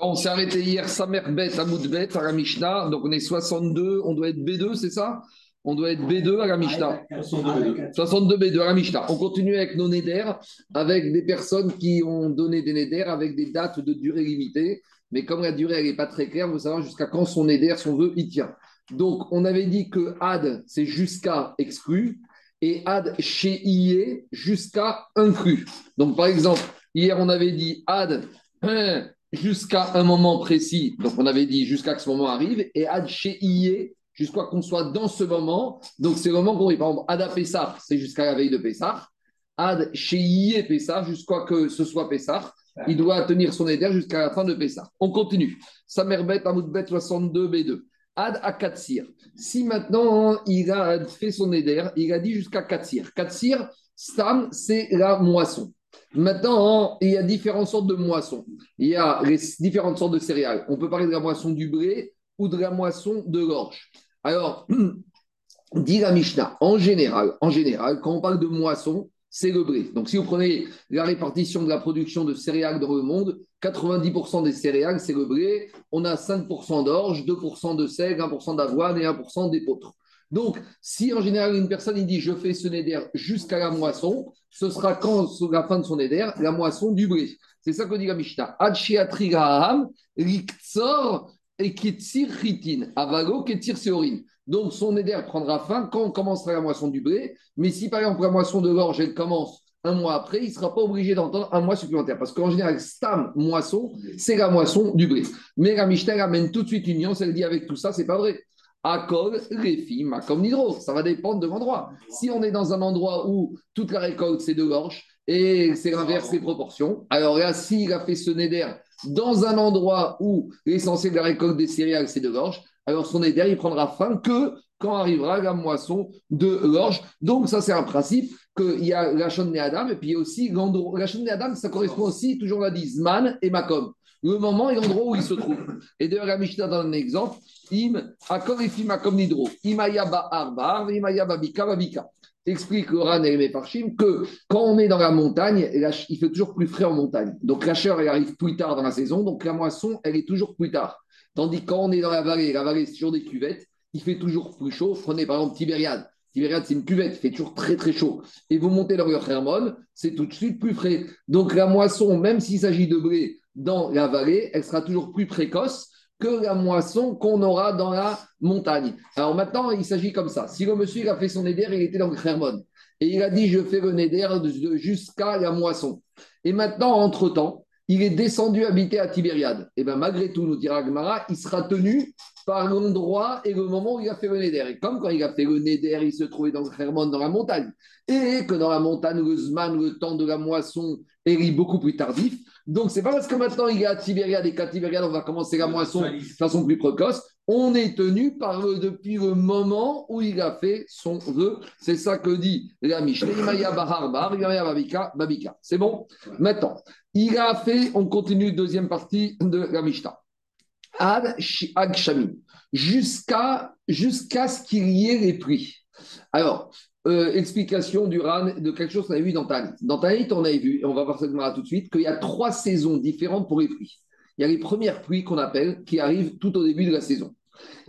on s'est arrêté hier, Samer Bet, Amoudbet, à la Mishnah. Donc on est 62, on doit être B2, c'est ça? On doit être B2 à la Mishnah. 62 B2 à la Mishnah. On continue avec nos néders, avec des personnes qui ont donné des néders avec des dates de durée limitée. Mais comme la durée n'est pas très claire, vous savez jusqu'à quand son néder, son vœu, il tient. Donc on avait dit que ad, c'est jusqu'à exclu, et ad chez IE, jusqu'à inclus. Donc par exemple, hier on avait dit ad, hein, jusqu'à un moment précis, donc on avait dit jusqu'à que ce moment arrive, et ad chez jusqu'à qu'on soit dans ce moment, donc c'est le moment qu'on Par exemple, ad à c'est jusqu'à la veille de Pessah, ad chez Pessah, jusqu'à que ce soit Pessah, il doit tenir son éder jusqu'à la fin de Pessah. On continue. Samerbet, Amoudbet 62, B2. Ad à Katsir. Si maintenant il a fait son éder, il a dit jusqu'à Katsir. Katsir, Stam, c'est la moisson. Maintenant, il y a différentes sortes de moissons. Il y a différentes sortes de céréales. On peut parler de la moisson du blé ou de la moisson de l'orge. Alors, dit la Mishnah, en général, en général, quand on parle de moisson, c'est le blé. Donc, si vous prenez la répartition de la production de céréales dans le monde, 90% des céréales, c'est le blé. On a 5% d'orge, 2% de sel, 1% d'avoine et 1% d'épeautre. Donc, si en général une personne il dit je fais ce néder jusqu'à la moisson, ce sera quand, la fin de son néder, la moisson du blé. C'est ça que dit la Mishnah. avago Donc, son néder prendra fin quand on commencera la moisson du blé. Mais si par exemple la moisson de l'orge, elle commence un mois après, il ne sera pas obligé d'entendre un mois supplémentaire. Parce qu'en général, stam, moisson, c'est la moisson du blé. Mais la Mishnah amène tout de suite une nuance, elle dit avec tout ça, c'est pas vrai. Akol, Réfi, comme Nidro. Ça va dépendre de l'endroit. Si on est dans un endroit où toute la récolte, c'est de l'orge, et c'est l'inverse des proportions, alors là, s'il a fait ce néder dans un endroit où l'essentiel de la récolte des céréales, c'est de l'orge, alors son néder, il prendra fin que quand arrivera la moisson de l'orge. Donc, ça, c'est un principe qu'il y a la chaîne Adam, et puis aussi l'endroit. La chaîne Adam, ça correspond aussi, toujours on l'a dit, Zman et Makom. Le moment et l'endroit où il se trouve. Et d'ailleurs, la Mishnah donne un exemple Im, Akorifim Makom Nidro, Imayaba Arbar, Imayaba Bika, Babika. Explique le Ran et Mefarshim que quand on est dans la montagne, il fait toujours plus frais en montagne. Donc la chaleur, elle arrive plus tard dans la saison, donc la moisson, elle est toujours plus tard. Tandis que quand on est dans la vallée, la vallée, c'est toujours des cuvettes, il fait toujours plus chaud. Prenez par exemple Tibériade. Tibériade, c'est une cuvette, il fait toujours très très chaud. Et vous montez dans le Hermon, c'est tout de suite plus frais. Donc la moisson, même s'il s'agit de blé dans la vallée, elle sera toujours plus précoce que la moisson qu'on aura dans la montagne. Alors maintenant, il s'agit comme ça. Si le monsieur a fait son éder, il était dans le. Et il a dit, je fais le néder jusqu'à la moisson. Et maintenant, entre-temps, il est descendu habiter à Tibériade. Et bien malgré tout, nous dira Gmara, il sera tenu par l'endroit et le moment où il a fait le Neder. Et comme quand il a fait le Neder, il se trouvait dans dans la montagne, et que dans la montagne, le Zman, le temps de la moisson, est beaucoup plus tardif. Donc, c'est pas parce que maintenant il est à Tibériade et qu'à Tibériade, on va commencer la moisson de façon plus précoce. On est tenu par depuis le moment où il a fait son vœu. C'est ça que dit la. Babika. C'est bon? Maintenant, il a fait, on continue deuxième partie de la Mishnah. Ad jusqu'à jusqu'à ce qu'il y ait les prix. Alors, euh, explication du RAN de quelque chose qu'on avait vu dans Tanit. Dans Tanit, on avait vu, et on va voir ça tout de suite, qu'il y a trois saisons différentes pour les pluies. Il y a les premières pluies qu'on appelle, qui arrivent tout au début de la saison.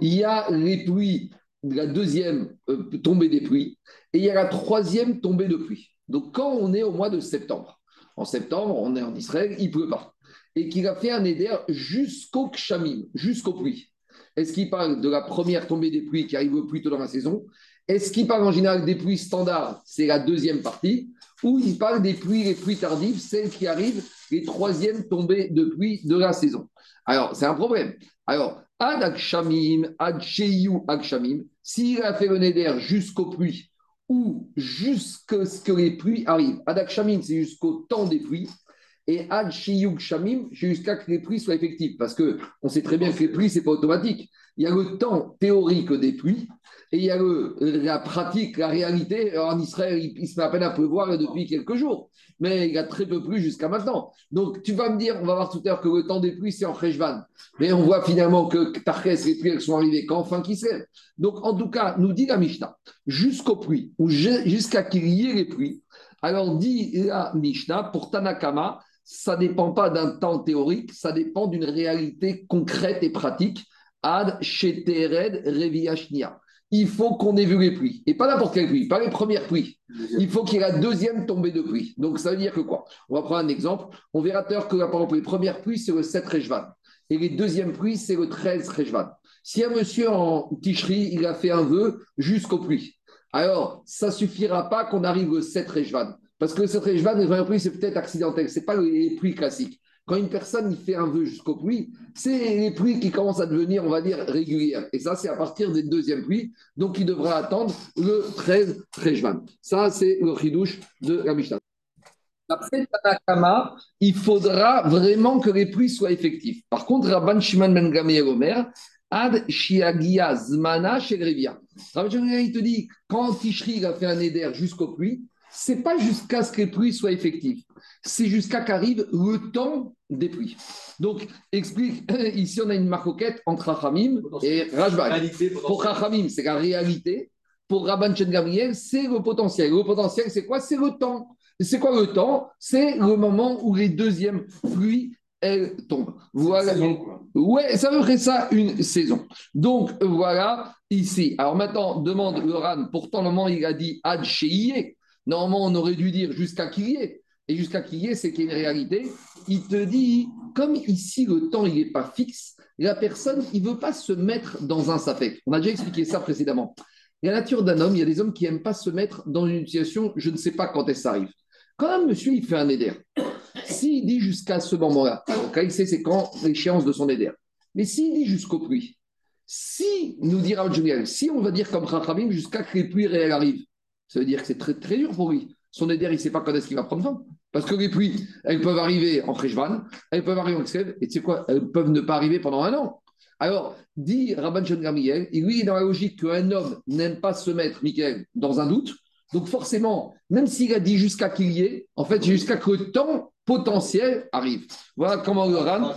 Il y a les pluies la deuxième euh, tombée des pluies, et il y a la troisième tombée de pluie. Donc, quand on est au mois de septembre, en septembre, on est en Israël, il pleut pas et qu'il a fait un éder jusqu'au kshamim, jusqu'aux pluies. Est-ce qu'il parle de la première tombée des pluies qui arrive plus tôt dans la saison? Est-ce qu'il parle en général des pluies standards? C'est la deuxième partie. Ou il parle des pluies les pluies tardives, celles qui arrivent les troisièmes tombées de pluie de la saison Alors, c'est un problème. Alors, ad akshamim, ad sheyu akshamim, s'il a fait le neder jusqu'aux pluies ou jusqu'à ce que les pluies arrivent, ad akshamim, c'est jusqu'au temps des pluies, et Ad Shiyug Shamim, jusqu'à que les prix soient effectifs. Parce qu'on sait très bien que les prix, ce n'est pas automatique. Il y a le temps théorique des pluies et il y a le, la pratique, la réalité. en Israël, il, se met à peine à pleuvoir depuis quelques jours, mais il y a très peu plu jusqu'à maintenant. Donc tu vas me dire, on va voir tout à l'heure que le temps des pluies, c'est en Rejvan. Mais on voit finalement que Tarkes, les pluies, elles sont arrivées quand? Enfin qui sait. Donc en tout cas, nous dit la Mishnah, jusqu'aux pluies, ou jusqu'à qu'il y ait les pluies, alors dit la Mishnah, pour Tanakama, ça ne dépend pas d'un temps théorique, ça dépend d'une réalité concrète et pratique. Ad shetered reviashnia. Il faut qu'on ait vu les pluies. Et pas n'importe quelle pluie, pas les premières pluies. Il faut qu'il y ait la deuxième tombée de pluie. Donc ça veut dire que quoi? On va prendre un exemple. On verra tout à l'heure que par exemple, les premières pluies, c'est le 7 Rejvan. Et les deuxièmes pluies, c'est le 13 Rejvan. Si un monsieur en Ticherie, il a fait un vœu jusqu'aux pluies, alors ça suffira pas qu'on arrive au 7 Rejvan. Parce que le 7 Rejvan, les premières pluies, c'est peut-être accidentel. Ce n'est pas les pluies classiques. Quand une personne il fait un vœu jusqu'aux pluies, c'est les pluies qui commencent à devenir, on va dire, régulières. Et ça, c'est à partir des deuxièmes pluies. Donc, il devra attendre le 13 Rejvan. Ça, c'est le chidouche de la Mishnah. Après Tanakama, il faudra vraiment que les pluies soient effectives. Par contre, Rabban Shimon Ben Gamliel Omer, Ad Shiagia Zmana. Rabban Shimon ben il te dit, quand Tishri a fait un éder jusqu'aux pluies, c'est pas jusqu'à ce que les pluies soient effectives c'est jusqu'à qu'arrive le temps des pluies. Donc, explique, ici on a une marcoquette entre Rachamim et Rajbag. Pour Rachamim, c'est la réalité. Pour Rabban Chen Gabriel, c'est le potentiel. Le potentiel, c'est quoi? C'est le temps. C'est quoi le temps? C'est le moment où les deuxièmes pluies elles tombent. Voilà. Ouais, ça veut dire ça une saison. Donc voilà ici. Alors maintenant, demande le Ran. Pourtant, moment il a dit Ad Normalement, on aurait dû dire jusqu'à qu'il y ait et jusqu'à qu'il y ait, c'est qu'il y a une réalité, il te dit, comme ici le temps il n'est pas fixe, la personne, il ne veut pas se mettre dans un safek. On a déjà expliqué ça précédemment. La nature d'un homme, il y a des hommes qui n'aiment pas se mettre dans une situation, je ne sais pas quand est-ce arrive. Quand un monsieur, il fait un éder, s'il dit jusqu'à ce moment-là, quand il sait c'est quand l'échéance de son éder, mais s'il dit jusqu'aux pluies, si, nous dira Julian, si on va dire comme Rachamim, jusqu'à que les pluies réelles arrivent, ça veut dire que c'est très, très dur pour lui son éder, il ne sait pas quand est-ce qu'il va prendre fin. Parce que les pluies, elles peuvent arriver en Freshvan, elles peuvent arriver en Xev, et tu sais quoi, elles peuvent ne pas arriver pendant un an. Alors, dit Rabban Gamriel, il lui est dans la logique qu'un homme n'aime pas se mettre, Michael, dans un doute. Donc forcément, même s'il a dit jusqu'à qu'il y ait, en fait, jusqu'à que le temps potentiel arrive. Voilà comment le Ran.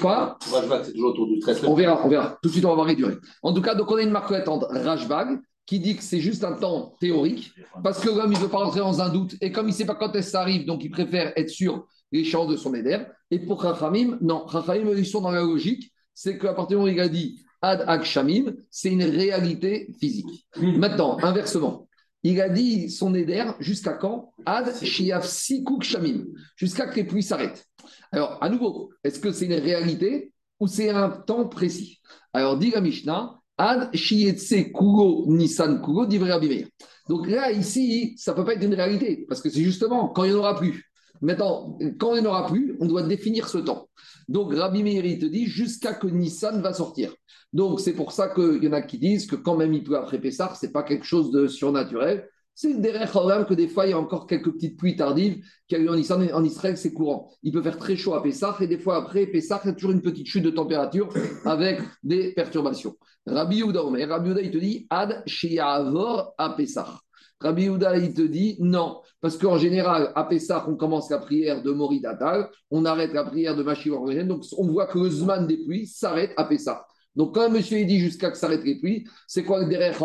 Quoi c'est toujours autour du 13 On verra, on verra. Tout de suite, on va voir réduire. En tout cas, donc on a une marque entre Rajbag qui dit que c'est juste un temps théorique, parce que l'homme, il ne veut pas rentrer dans un doute, et comme il ne sait pas quand est-ce ça arrive, donc il préfère être sur les chances de son éder. Et pour Rachamim, non, Rachamim, ils sont dans la logique, c'est qu'à partir du moment où il a dit Ad Akshamim, c'est une réalité physique. Maintenant, inversement, il a dit son éder jusqu'à quand? Ad Shiaf Sikuk Shamim, jusqu'à que les pluies s'arrêtent. Alors, à nouveau, est-ce que c'est une réalité ou c'est un temps précis? Alors, dit la Mishnah, Ad Kugo Nissan Kugo Donc là, ici, ça ne peut pas être une réalité, parce que c'est justement quand il n'y en aura plus. Maintenant, quand il n'y en aura plus, on doit définir ce temps. Donc Rabbi Meir, il te dit jusqu'à que Nissan va sortir. Donc c'est pour ça qu'il y en a qui disent que quand même il peut après Pessah, ce n'est pas quelque chose de surnaturel. C'est derrière que des fois, il y a encore quelques petites pluies tardives qui a eu en Israël. En Israël, c'est courant. Il peut faire très chaud à Pessah et des fois après Pessah, il y a toujours une petite chute de température avec des perturbations. Rabbi Yehuda, Rabbi Yehuda, il te dit Ad Shiavor à Pessah. Rabbi Yehuda, il te dit non, parce qu'en général, à Pessah, on commence la prière de Moridatal, on arrête la prière de Mashiach donc on voit que le Zman des s'arrête à Pessah. Donc, quand monsieur il dit jusqu'à que s'arrête les pluies, c'est quoi le derrière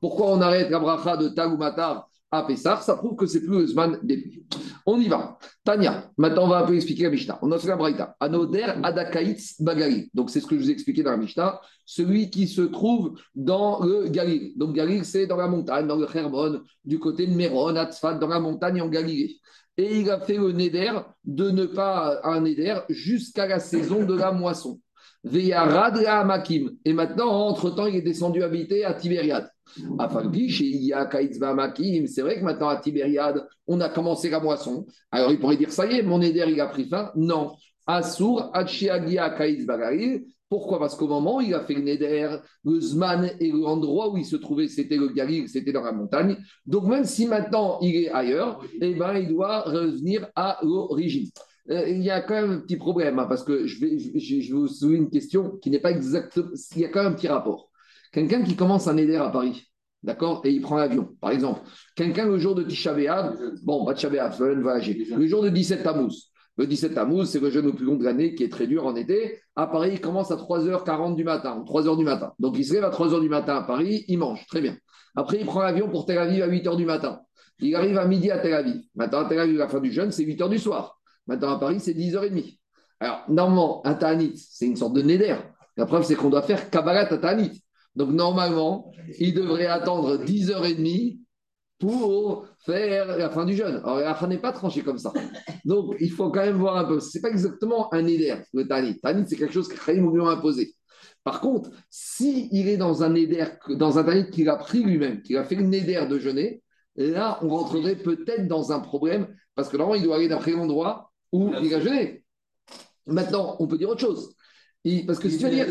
Pourquoi on arrête la bracha de Tag ou Matar à Pessah Ça prouve que c'est plus le des pluies. On y va. Tania, maintenant on va un peu expliquer la Mishnah. On a fait la braïta. Anoder Adakaitz Bagali. Donc, c'est ce que je vous ai expliqué dans la Mishnah. Celui qui se trouve dans le Galil. Donc, Galil, c'est dans la montagne, dans le Hermon, du côté de Méron, Atzfat, dans la montagne en Galilée. Et il a fait le Neder de ne pas un Neder jusqu'à la saison de la moisson. Et maintenant, entre-temps, il est descendu habiter à Tibériade. C'est vrai que maintenant, à Tibériade, on a commencé la moisson. Alors, il pourrait dire, ça y est, mon éder, il a pris fin. Non. Assour, Achiagia, Pourquoi? Parce qu'au moment il a fait le Neder, le Zman et l'endroit où il se trouvait, c'était le Galil, c'était dans la montagne. Donc même si maintenant il est ailleurs, eh ben, il doit revenir à l'origine. Euh, il y a quand même un petit problème, hein, parce que je vais, je, vous soulever une question qui n'est pas exacte. Il y a quand même un petit rapport. Quelqu'un qui commence un éder à Paris, d'accord, et il prend l'avion, par exemple. Quelqu'un le jour de Tisha bon, pas Tisha B'Av, le jour de 17 Tammuz. Le 17 Tammuz, c'est le jeune le plus long de l'année qui est très dur en été. À Paris, il commence à 3h40 du matin, 3h du matin. Donc il se lève à 3h du matin à Paris, il mange, très bien. Après, il prend l'avion pour Tel Aviv à 8h du matin. Il arrive à midi à Tel Aviv. Maintenant, à Tel Aviv, la fin du jeûne, c'est 8h du soir. Maintenant, à Paris, c'est 10h30. Alors, normalement, un Ta'anit, c'est une sorte de Neder. La preuve, c'est qu'on doit faire Kabbalat à Ta'anit. Donc, normalement, il devrait attendre 10h30 pour faire la fin du jeûne. Alors, la fin n'est pas tranchée comme ça. Donc, il faut quand même voir un peu. Ce n'est pas exactement un Neder, le Ta'anit. Ta'anit, c'est quelque chose que Khaïm lui imposé. Par contre, s'il est dans un Neder, dans un Ta'anit qu'il a pris lui-même, qu'il a fait le Neder de jeûner, là, on rentrerait peut-être dans un problème, parce que normalement, il doit aller d'après l'endroit où il a jeûné. Maintenant, on peut dire autre chose. Parce que si tu veux dire.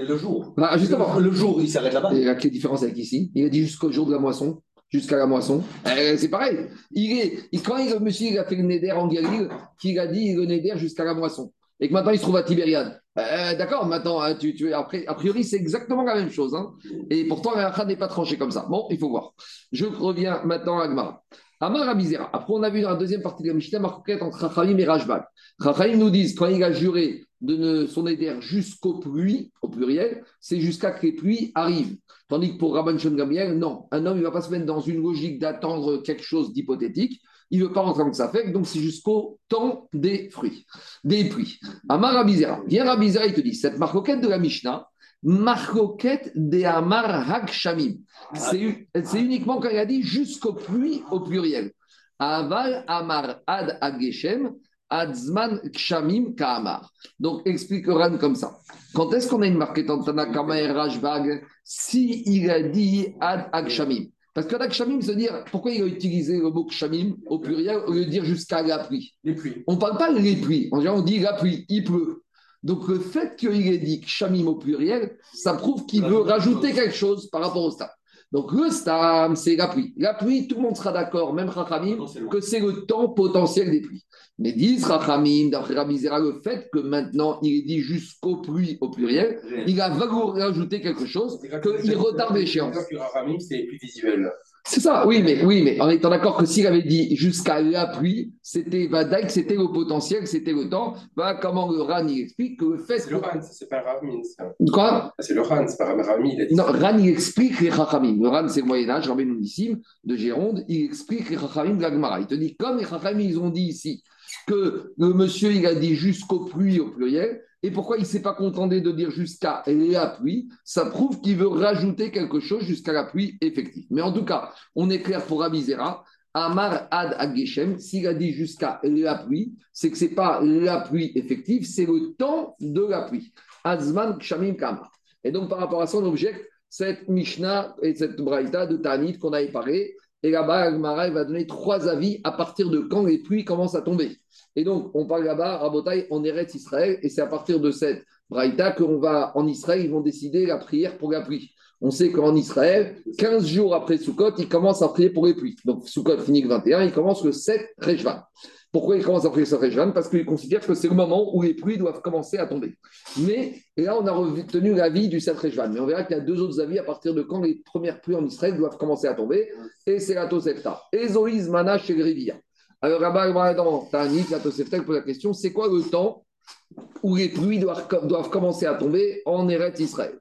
Le jour. Bah, justement. Le jour, il s'arrête là-bas. Il y a quelle différence avec ici Il a dit jusqu'au jour de la moisson. Jusqu'à la moisson. Euh, c'est pareil. Il est, quand il, monsieur il a fait le Néder en Galilée, qu'il a dit le Néder jusqu'à la moisson. Et que maintenant il se trouve à Tibériade. Euh, d'accord, maintenant, hein, tu, tu, après, a priori, c'est exactement la même chose. Hein. Et pourtant, la n'est pas tranché comme ça. Bon, il faut voir. Je reviens maintenant à Agmara. Amar Abizera. Après, on a vu dans la deuxième partie de la Mishnah, marquette entre Chachamim et Rajbag. Chachamim nous disent, quand il a juré de ne, son éder jusqu'aux pluies, au pluriel, c'est jusqu'à que les pluies arrivent. Tandis que pour Rabban Shon non. Un homme, il ne va pas se mettre dans une logique d'attendre quelque chose d'hypothétique. Il ne veut pas rentrer dans sa fait, donc c'est jusqu'au temps des fruits, des pluies. Amar Abizera. Viens Abizera, il te dit, cette marcoquette de la Mishnah, marcoquette de Amar Hakshamim. C'est uniquement quand il a dit jusqu'aux pluies au pluriel. Aval Amar Ad Ageshem. Adzman Kshamim Kaamar. Donc, explique Ran comme ça. Quand est-ce qu'on a une marquette en Tanakama et Rajbag si il a dit Ad Akshamim Parce que Ad Akshamim, c'est dire pourquoi il a utilisé le mot Kshamim au pluriel au lieu de dire jusqu'à la pluie? Les pluies. On ne parle pas les pluies. On dit la pluie, il pleut. Donc, le fait qu'il ait dit Kshamim au pluriel, ça prouve qu'il veut rajouter quelque chose par rapport au stade. Donc le stam, c'est la pluie. La pluie, tout le monde sera d'accord, même Rachamim, que c'est le temps potentiel des pluies. Mais disent Rachamim, d'après Rabizera, le fait que maintenant il est dit jusqu'aux pluies au pluriel, il a rajouté quelque chose, qu'il retarde l'échéance. Rachamim, c'est plus visuel. C'est ça, oui, mais, oui, mais en étant d'accord que s'il avait dit jusqu'à la pluie, c'était que c'était le potentiel, c'était le temps. Bah, comment le RAN il explique que le fait. C'est le RAN, c'est pas Ramin. Quoi? C'est le RAN, c'est pas Ramin. Non, RAN il explique les Chachamim. Le RAN c'est le Moyen-Âge, Rabbi Nounissim de Gironde, il explique les Chachamim de la Il te dit, comme les Chachamim ils ont dit ici que le monsieur il a dit jusqu'aux pluies au pluriel, et pourquoi il ne s'est pas contenté de dire jusqu'à la pluie Ça prouve qu'il veut rajouter quelque chose jusqu'à la pluie effective. Mais en tout cas, on est clair pour Abizera. Amar ad ageshem, s'il a dit jusqu'à la pluie, c'est que ce n'est pas la pluie effective, c'est le temps de la pluie. Azman kshamim. Et donc, par rapport à son objet, cette Mishnah et cette Braïta de Tanit qu'on a parlé, et là-bas, Agmara va donner trois avis à partir de quand les pluies commencent à tomber. Et donc, on parle là-bas, Rabotai, on Eretz Israël, et c'est à partir de cette braïta qu'on va, en Israël, ils vont décider la prière pour la pluie. On sait qu'en Israël, 15 jours après Sukkot, ils commencent à prier pour les pluies. Donc, Sukkot finit le 21, ils commencent le 7 Rejvan. Pourquoi ils commencent à prier le 7 Rejvan Parce qu'ils considèrent que c'est le moment où les pluies doivent commencer à tomber. Mais là, on a retenu l'avis du 7 Rejvan. Mais on verra qu'il y a deux autres avis à partir de quand les premières pluies en Israël doivent commencer à tomber. Et c'est la Tosefta. Ezoïs, Manash et Grivia. Alors, Rabbi dans Tanit, la Tosefta pose la question c'est quoi le temps où les pluies doivent, commencer à tomber en Eretz Israël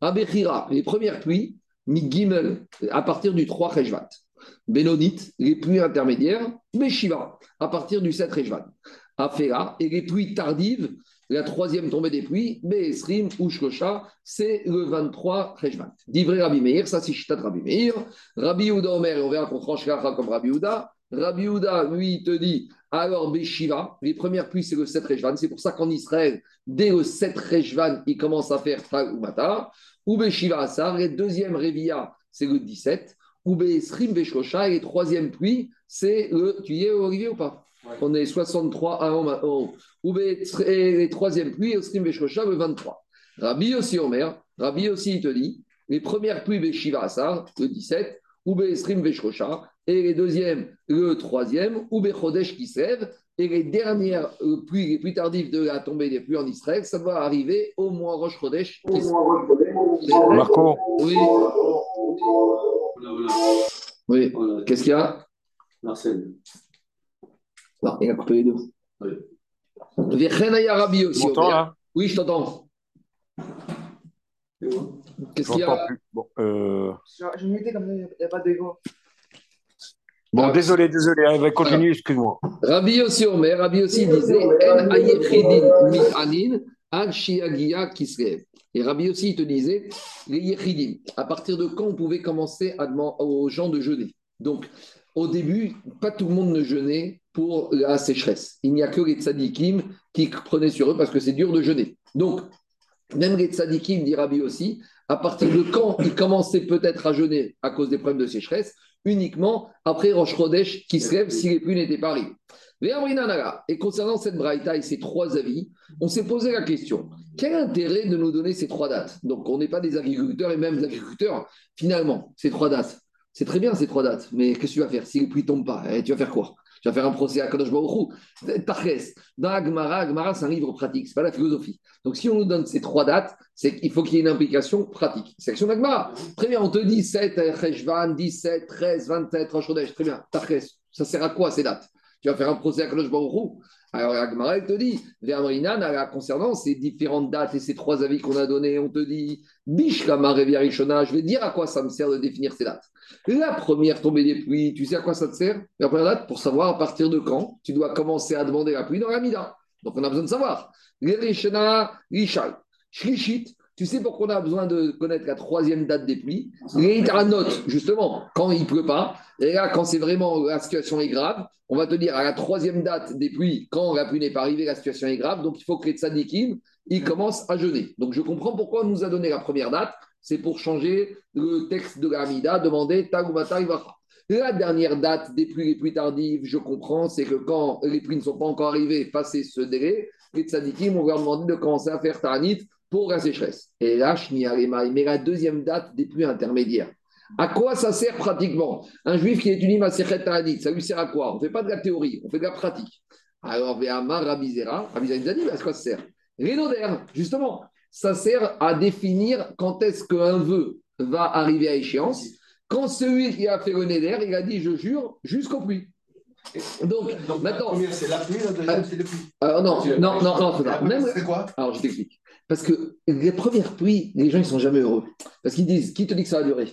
Abechira, les premières pluies, Migimel, à partir du 3 Rejvat. Benonit, les pluies intermédiaires, Meshiva, à partir du 7 Rejvat. Afera, et les pluies tardives, la troisième tombée des pluies, Beesrim ou Shkosha, c'est le 23 Rejvat. Divré Rabbi Meir, ça c'est Shitat Rabbi Meir. Rabbi Ouda Omer, on verra qu'on tranche comme Rabbi Ouda. Rabbi Houda, lui, te dit, alors Beshiva, les premières pluies, c'est le 7 Rejvan. C'est pour ça qu'en Israël, dès le 7 Rejvan, il commence à faire Tag ou Matar. Ou Beshiva Asar, les deuxièmes Revia, c'est le 17. Ou Besrim Beshosha, et les troisièmes pluies, c'est le. Tu y es, Olivier, ou pas? On est 63 à haut. Ou les troisièmes pluies, Esrim Beshosha, le 23. Rabbi aussi, Omer, Rabbi aussi, il te dit, les premières pluies Beshiva Asar, le 17. Ou Besrim Beshosha, et les deuxièmes, le troisième, ou Bechodesh qui sève, et les dernières euh, pluies les plus tardives de la tombée des pluies en Israël, ça va arriver au mois Rosh Chodesh. Marco Oui. Oui. Qu'est-ce qu'il y a? Marcel. Non, il a coupé les deux. Oui. aussi. là? Oui, je t'entends. Qu'est-ce qu'il y a bon, euh... Je, me mettais comme ça, il n'y a pas d'égo. Bon, Ah. désolé, désolé, hein, va continuer, excuse-moi. Rabbi aussi Omer, Rabbi aussi disait En ayechidin mitanin al shiagia kislev. Et Rabbi aussi il te disait les yechidim. À partir de quand on pouvait commencer aux gens de jeûner? Donc, au début, pas tout le monde ne jeûnait pour la sécheresse. Il n'y a que les tzadikim qui prenaient sur eux parce que c'est dur de jeûner. Donc, même les tzadikim, dit Rabbi aussi, à partir de quand ils commençaient peut-être à jeûner à cause des problèmes de sécheresse Uniquement après Rosh Chodesh qui se lève si les pluies n'étaient pas arrivées. Et concernant cette braïta et ces trois avis, on s'est posé la question quel intérêt de nous donner ces trois dates? Donc, on n'est pas des agriculteurs et même des agriculteurs, finalement, ces trois dates. C'est très bien ces trois dates, mais qu'est-ce que tu vas faire? Si les pluies ne tombent pas eh, Tu vas faire quoi? Tu vas faire un procès à Kadosh Baruch Hu. Tachès, dans Agmara, c'est un livre pratique, ce n'est pas la philosophie. Donc, si on nous donne ces trois dates, c'est qu'il faut qu'il y ait une implication pratique. Section d'Agmara. Très bien, on te dit 7, Cheshvan, 17, 13, 27, Rosh. Très bien. Tachès, ça sert à quoi ces dates? Tu vas faire un procès à Kadosh Baruch Hu? Alors, Agmara, elle te dit, Vermrinan, concernant ces différentes dates et ces trois avis qu'on a donnés, on te dit, Bishkama Rishona, je vais dire à quoi ça me sert de définir ces dates. La première tombée des pluies, tu sais à quoi ça te sert? La première date, pour savoir à partir de quand tu dois commencer à demander la pluie dans la Mida. Donc, on a besoin de savoir. Rishona, Rishal, Shrishit, tu sais pourquoi on a besoin de connaître la troisième date des pluies Les note, justement, quand il ne pleut pas. Et là, quand c'est vraiment la situation est grave, on va te dire à la troisième date des pluies, quand la pluie n'est pas arrivée, la situation est grave. Donc, il faut que les tzadikim, ils commencent à jeûner. Donc, je comprends pourquoi on nous a donné la première date. C'est pour changer le texte de la Hamida, demander Tagumata Ivacha. La dernière date des pluies les plus tardives, je comprends, c'est que quand les pluies ne sont pas encore arrivées, passé ce délai, les tzadikim, on va leur demander de commencer à faire Ta'anit pour la sécheresse. Et là, mais la deuxième date des pluies intermédiaires. À quoi ça sert pratiquement? Un juif qui étudie ma Ta'anit, ça lui sert à quoi? On ne fait pas de la théorie, on fait de la pratique. Alors, Véhamar, Rabizera, Rabizera dit, à quoi ça sert? Rénoder, justement, ça sert à définir quand est-ce qu'un vœu va arriver à échéance. Quand celui qui a fait le Néder, il a dit, je jure, jusqu'au pluie. Donc, Donc, maintenant. la première, c'est la pluie, la deuxième, c'est le pluie. Alors, non, non, non, non, non. C'est quoi? Alors, je t'explique. Parce que les premières pluies, les gens, ils sont jamais heureux. Parce qu'ils disent, qui te dit que ça va durer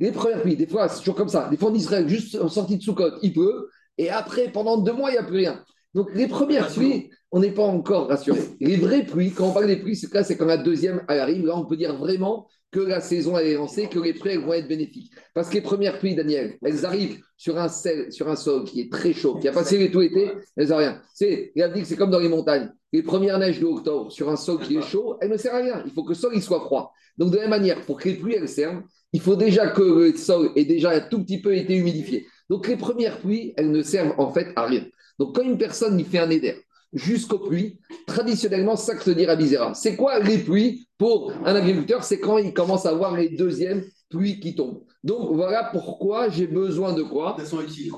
Les premières pluies, des fois, c'est toujours comme ça. Des fois, en Israël, juste en sortie de Soukot, il pleut. Et après, pendant deux mois, il n'y a plus rien. Donc, les premières pluies, on n'est pas encore rassuré. Les vraies pluies, quand on parle des pluies, c'est quand la deuxième elle arrive. Là, on peut dire vraiment que la saison est lancée, que les pluies vont être bénéfiques. Parce que les premières pluies, Daniel, elles arrivent sur un, sol qui est très chaud, qui a passé tout été, elles n'ont rien. C'est, il a dit que c'est comme dans les montagnes. Les premières neiges de octobre sur un sol qui est chaud, elles ne servent à rien. Il faut que le sol il soit froid. Donc, de la même manière, pour que les pluies elles servent, il faut déjà que le sol ait déjà un tout petit peu été humidifié. Donc, les premières pluies, elles ne servent en fait à rien. Donc, quand une personne y fait un éder jusqu'aux pluies, traditionnellement, ça que se dit Rabizera. C'est quoi les pluies pour un agriculteur? C'est quand il commence à voir les deuxièmes pluies qui tombent. Donc, voilà pourquoi j'ai besoin de quoi?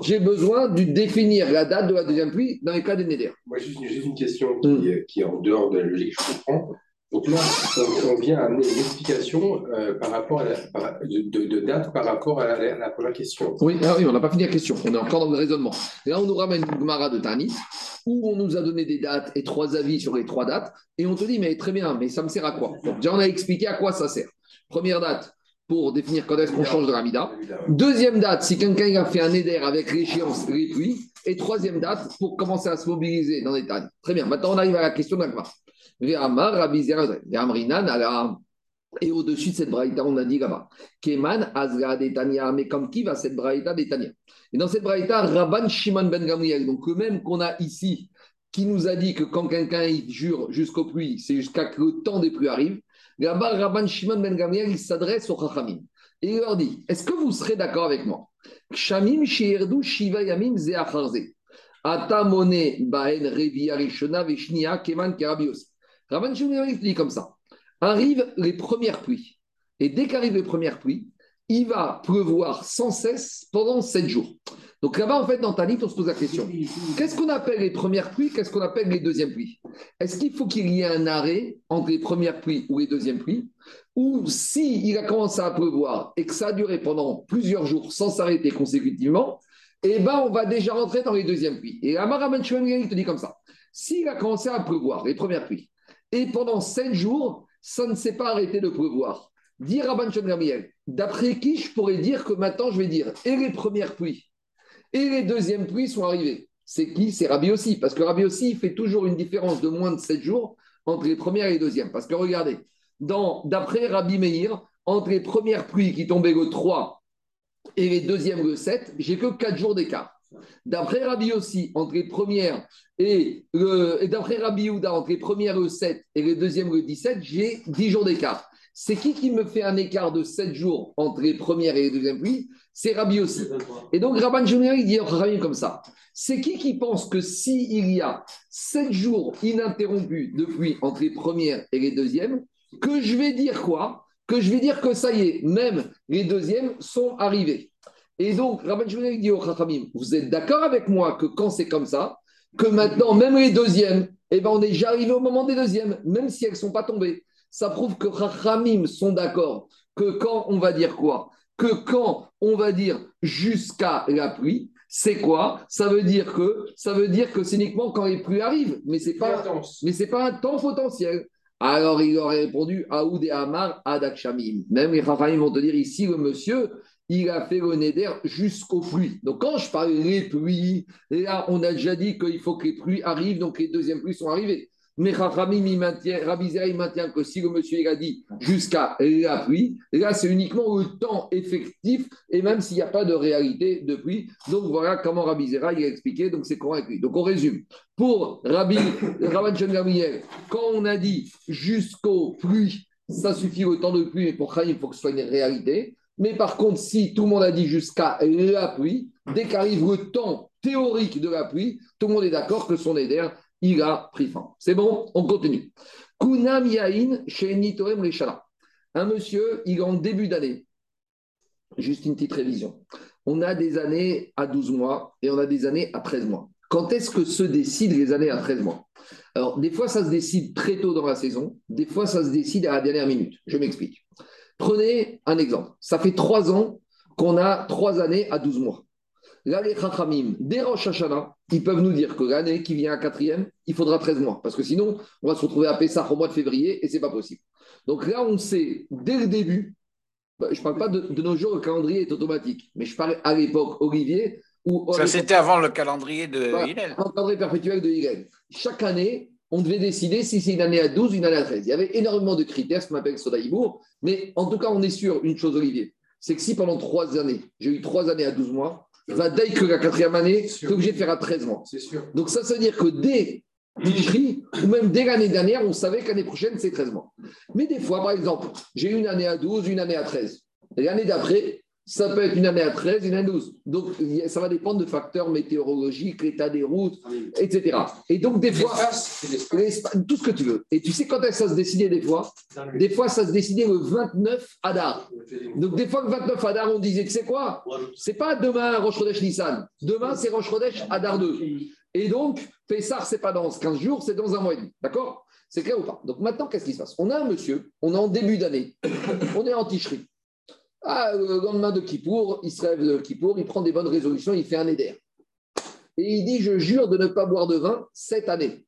J'ai besoin de définir la date de la deuxième pluie dans les cas des néder. Moi, juste, juste une question qui, euh, qui est en dehors de la logique, je comprends. Donc là, on, vient amener une explication euh, par rapport à la, par- de, date par rapport à la, première question. Oui, ah oui on n'a pas fini la question. On est encore dans le raisonnement. Là, on nous ramène une Gemara de Tanit où on nous a donné des dates et trois avis sur les trois dates. Et on te dit, mais très bien, mais ça me sert à quoi? Déjà, on a expliqué à quoi ça sert. Première date, pour définir quand est-ce qu'on change de Ramida. Deuxième date, si quelqu'un a fait un éder avec l'échéance les. Et troisième date, pour commencer à se mobiliser dans les tannes. Très bien. Maintenant, on arrive à la question d'Agmar. Et au-dessus de cette braïta, on a dit là-bas. Keman, Azra, Detania. Mais comme qui va cette braïta Detania? Et dans cette braïta, Rabban Shimon Ben Gamriel, donc le même qu'on a ici, qui nous a dit que quand quelqu'un jure jusqu'aux pluies, c'est jusqu'à que le temps des pluies arrive. Là-bas, Rabban Shimon Ben Gamriel, il s'adresse aux Chachamim. Et il leur dit Est-ce que vous serez d'accord avec moi? Kshamim shiva yamim ze acharze. Ata mone baen revia rishona veshnia keman. Rabban Shimon dit comme ça. Arrivent les premières pluies. Et dès qu'arrivent les premières pluies, il va pleuvoir sans cesse pendant sept jours. Donc là-bas, en fait, dans Tanit, on se pose la question. Qu'est-ce qu'on appelle les premières pluies? Qu'est-ce qu'on appelle les deuxièmes pluies? Est-ce qu'il faut qu'il y ait un arrêt entre les premières pluies ou les deuxièmes pluies? Ou si il a commencé à pleuvoir et que ça a duré pendant plusieurs jours sans s'arrêter consécutivement, eh ben, on va déjà rentrer dans les deuxièmes pluies. Et Amar Aman Shmuel il te dit comme ça. S'il a commencé à pleuvoir, les premières pluies, et pendant sept jours, ça ne s'est pas arrêté de pleuvoir, dire Shmuel Gamliel, d'après qui je pourrais dire que maintenant je vais dire et les premières pluies Et les deuxièmes pluies sont arrivées. C'est qui? C'est Rabbi aussi. Parce que Rabbi aussi, il fait toujours une différence de moins de 7 jours entre les premières et les deuxièmes. Parce que regardez, d'après Rabbi Meir, entre les premières pluies qui tombaient le 3 et les deuxièmes le 7, j'ai que 4 jours d'écart. D'après Rabbi aussi, entre les premières et, et d'après Rabbi Houda, entre les premières le 7 et les deuxièmes le 17, j'ai 10 jours d'écart. C'est qui qui me fait un écart de 7 jours entre les premières et les deuxièmes? Pluies C'est Rabbi aussi. Et donc Rabban Junior, il dit comme ça. C'est qui qui pense que s'il y a 7 jours ininterrompus de pluie entre les premières et les deuxièmes, que je vais dire quoi? Que je vais dire que ça y est, même les deuxièmes sont arrivés. Et donc, Rabban Junior, dit au Chachamim, vous êtes d'accord avec moi que quand c'est comme ça, que maintenant, même les deuxièmes, eh ben, on est déjà arrivé au moment des deuxièmes, même si elles ne sont pas tombées ça prouve que Rachamim sont d'accord que quand on va dire quoi? Que quand on va dire jusqu'à la pluie, c'est quoi? Ça veut dire que ça veut dire que c'est uniquement quand les pluies arrivent, mais c'est pas mais c'est pas un temps potentiel. Alors il aurait répondu Aoud et Amar Adakshamim. Même les Rachamim vont te dire ici le monsieur il a fait le neder jusqu'aux pluies. Donc quand je parle des pluies, là on a déjà dit qu'il faut que les pluies arrivent, donc les deuxièmes pluies sont arrivées. Mais Rabbi il maintient, il maintient que si le monsieur a dit jusqu'à la pluie, là c'est uniquement le temps effectif et même s'il n'y a pas de réalité de pluie. Donc voilà comment Rabbi Zera il a expliqué, donc c'est correct. Donc on résume. Pour Rabbi Rabban quand on a dit jusqu'aux pluies, ça suffit le temps de pluie, mais pour Chaim, il faut que ce soit une réalité. Mais par contre, si tout le monde a dit jusqu'à la pluie, dès qu'arrive le temps théorique de la pluie, tout le monde est d'accord que son éder, il a pris fin. C'est bon, on continue. Kunam Yain chez Un monsieur, il est en début d'année. Juste une petite révision. On a des années à 12 mois et on a des années à 13 mois. Quand est-ce que se décident les années à 13 mois? Alors, des fois, ça se décide très tôt dans la saison, des fois, ça se décide à la dernière minute. Je m'explique. Prenez un exemple. Ça fait trois ans qu'on a trois années à 12 mois. Là, les Chachamim, des Rosh Hashanah, ils peuvent nous dire que l'année qui vient à quatrième, il faudra 13 mois. Parce que sinon, on va se retrouver à Pessah au mois de février et ce n'est pas possible. Donc là, on sait dès le début, bah, je ne parle pas de, nos jours, le calendrier est automatique, mais je parle à l'époque, Olivier. Où, Ça, c'était avant le calendrier de Hillel. Le calendrier perpétuel de Hillel. Chaque année, on devait décider si c'est une année à 12 ou une année à 13. Il y avait énormément de critères, ce qu'on appelle Sodaïbourg, mais en tout cas, on est sûr une chose, Olivier, c'est que si pendant trois années, j'ai eu trois années à 12 mois, va dès que la quatrième année, tu es obligé de faire à 13 mois. Sûr. Donc ça, ça veut dire que dès Tichri, ou même dès l'année dernière, on savait qu'année prochaine, c'est 13 mois. Mais des fois, par exemple, j'ai une année à 12, une année à 13. L'année d'après, ça peut être une année à 13, une année à 12. Donc, ça va dépendre de facteurs météorologiques, l'état des routes, etc. Et donc, des fois, tout ce que tu veux. Et tu sais quand ça se décidait des fois Des fois, ça se décidait le 29 Adar. Donc, des fois, le 29 Adar, on disait, tu sais quoi? C'est pas demain Rosh Nissan. Demain, c'est Rosh Adar 2. Et donc, Pessar, c'est pas dans 15 jours, c'est dans un mois et demi. D'accord? C'est clair ou pas? Donc, maintenant, qu'est-ce qui se passe? On a un monsieur, on est en début d'année, on est en ticherie. Ah, le lendemain de Kippour, il se rêve de Kippour, il prend des bonnes résolutions, il fait un éder. Et il dit Je jure de ne pas boire de vin cette année.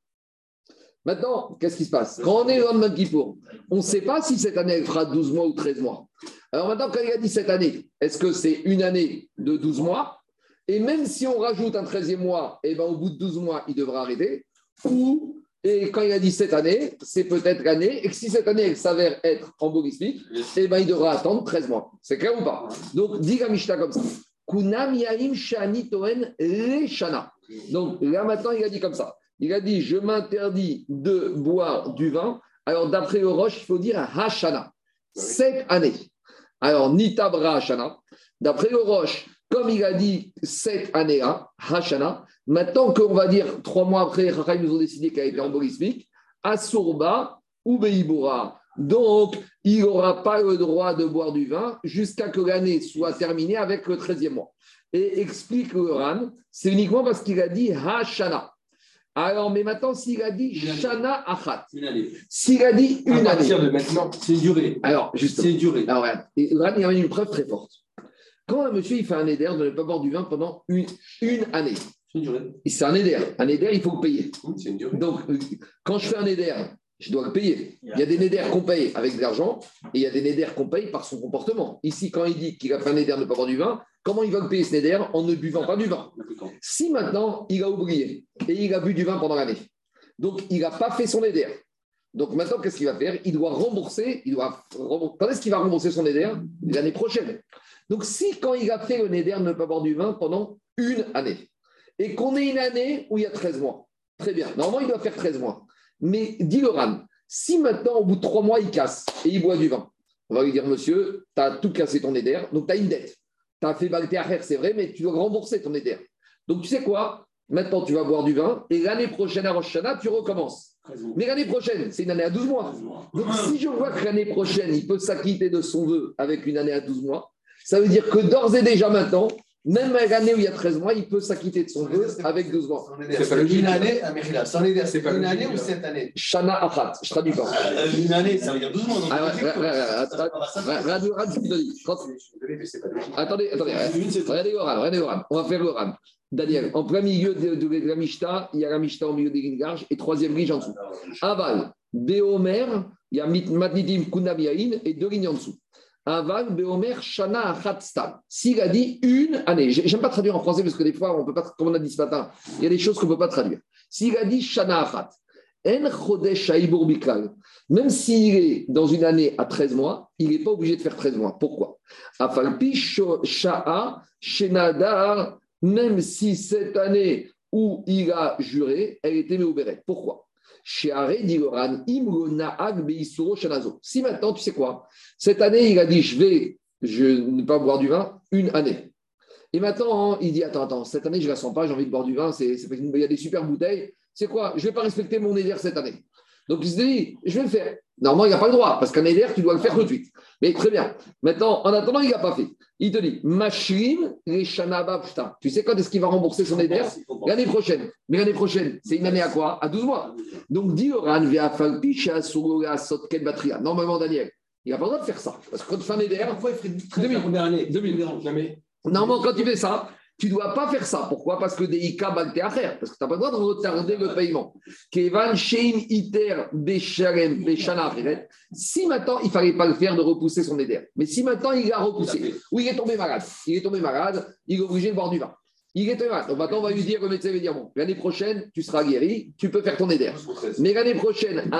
Maintenant, qu'est-ce qui se passe? Quand on est le lendemain de Kippour, on ne sait pas si cette année elle fera 12 mois ou 13 mois. Alors maintenant, quand il a dit cette année, est-ce que c'est une année de 12 mois? Et même si on rajoute un 13e mois, eh ben, au bout de 12 mois, il devra arrêter Ou et quand il a dit cette année, c'est peut-être l'année. Et que si cette année, elle s'avère être embolique, eh ben, il devra attendre 13 mois. C'est clair ou pas? Donc, dit la Mishnah comme ça. Kunam shani toen shana. Donc, là, maintenant, il a dit comme ça. Il a dit Je m'interdis de boire du vin. Alors, d'après le Roche, il faut dire Hashana. Cette année. Alors, Nitabra Hashana. D'après le Roche, comme il a dit cette année-là, Hashana, maintenant qu'on va dire trois mois après, ils nous ont décidé qu'elle était embolismique, Asurba ou Beibura. Donc, il n'aura pas le droit de boire du vin jusqu'à que l'année soit terminée avec le 13e mois. Et explique le Ran, c'est uniquement parce qu'il a dit Hashana. Alors, mais maintenant, s'il a dit Shana Achat, s'il a dit une année. À partir de maintenant, c'est durée. Alors, justement. C'est durée. Alors, regarde, il y a une preuve très forte. Quand un monsieur il fait un éder de ne pas boire du vin pendant une, une année, c'est un éder. Un éder, il faut le payer. Donc, quand je fais un éder je dois le payer. Il y a des nédères qu'on paye avec de l'argent et il y a des nédères qu'on paye par son comportement. Ici, quand il dit qu'il a fait un néder de ne pas boire du vin, comment il va le payer ce néder en ne buvant pas du vin? Si maintenant, il a oublié et il a bu du vin pendant l'année, donc il n'a pas fait son néder. Donc maintenant, qu'est-ce qu'il va faire? Il doit rembourser. Il doit Quand est-ce qu'il va rembourser son néder L'année prochaine. Donc si quand il a fait le néder de ne pas boire du vin pendant une année, et qu'on ait une année où il y a 13 mois, très bien. Normalement, il doit faire 13 mois. Mais dit le si maintenant, au bout de trois mois, il casse et il boit du vin, on va lui dire, monsieur, tu as tout cassé ton éder, donc tu as une dette. Tu as fait balter à c'est vrai, mais tu dois rembourser ton éder. Donc tu sais quoi? Maintenant, tu vas boire du vin et l'année prochaine à Rosh tu recommences. Mais l'année prochaine, c'est une année à 12 mois. Donc si je vois que l'année prochaine, il peut s'acquitter de son vœu avec une année à 12 mois, ça veut dire que d'ores et déjà maintenant, même à l'année où il y a 13 mois, il peut s'acquitter de son vœu avec 12 mois. C'est pas une année. C'est pas une année ou cette année Shana Achat, je traduis pas. Euh, une année, ça veut dire 12 mois. Attendez, attendez. Regardez l'oral, regardez l'oral. On va faire l'oral. Daniel, en plein milieu de, de, la Mishta, il y a la Mishta au milieu des lignes et troisième ligne en dessous. Aval, Béomer, il y a Matnidim Kunamiaïn et deux lignes en dessous. Aval, Beomer, Shana, Achatstam. S'il a dit une année, j'aime pas traduire en français parce que des fois, on peut pas, comme on a dit ce matin, il y a des choses qu'on ne peut pas traduire. S'il a dit Shana, Achat, En Chodesh, Bikal, même s'il est dans une année à 13 mois, il n'est pas obligé de faire 13 mois. Pourquoi? Afalpi, Sha'a, Shenadar, même si cette année où il a juré, elle était méobérée. Pourquoi? Si maintenant, tu sais quoi? Cette année, il a dit Je vais je ne pas boire du vin une année. Et maintenant, il dit Attends, attends, cette année, je ne la sens pas, j'ai envie de boire du vin, il y a des super bouteilles. C'est quoi? Je ne vais pas respecter mon éder cette année. Donc il se dit Je vais le faire. Normalement, il n'a pas le droit, parce qu'un éder, tu dois le faire tout de suite. Mais très bien. Maintenant, en attendant, il n'a pas fait. Il te dit, Mashrim, les Tu sais quand est-ce qu'il va rembourser son éder L'année prochaine. Mais l'année prochaine, c'est une année à quoi? À 12 mois. Donc, dit Normalement, Daniel, il n'a pas le droit de faire ça. Parce que quand tu fais un éder. Pourquoi il ferait Normalement, quand tu fais ça, tu ne dois pas faire ça. Pourquoi? Parce que des Ika Parce que tu n'as pas le droit de retarder le paiement. Kevan Iter Si maintenant, il ne fallait pas le faire de repousser son éder. Mais si maintenant, il a repoussé, ou il est tombé malade, il est tombé malade, il est obligé de boire du vin. Il est tombé malade. Donc maintenant, on va lui dire, le médecin va dire, bon, l'année prochaine, tu seras guéri, tu peux faire ton éder. Mais l'année prochaine,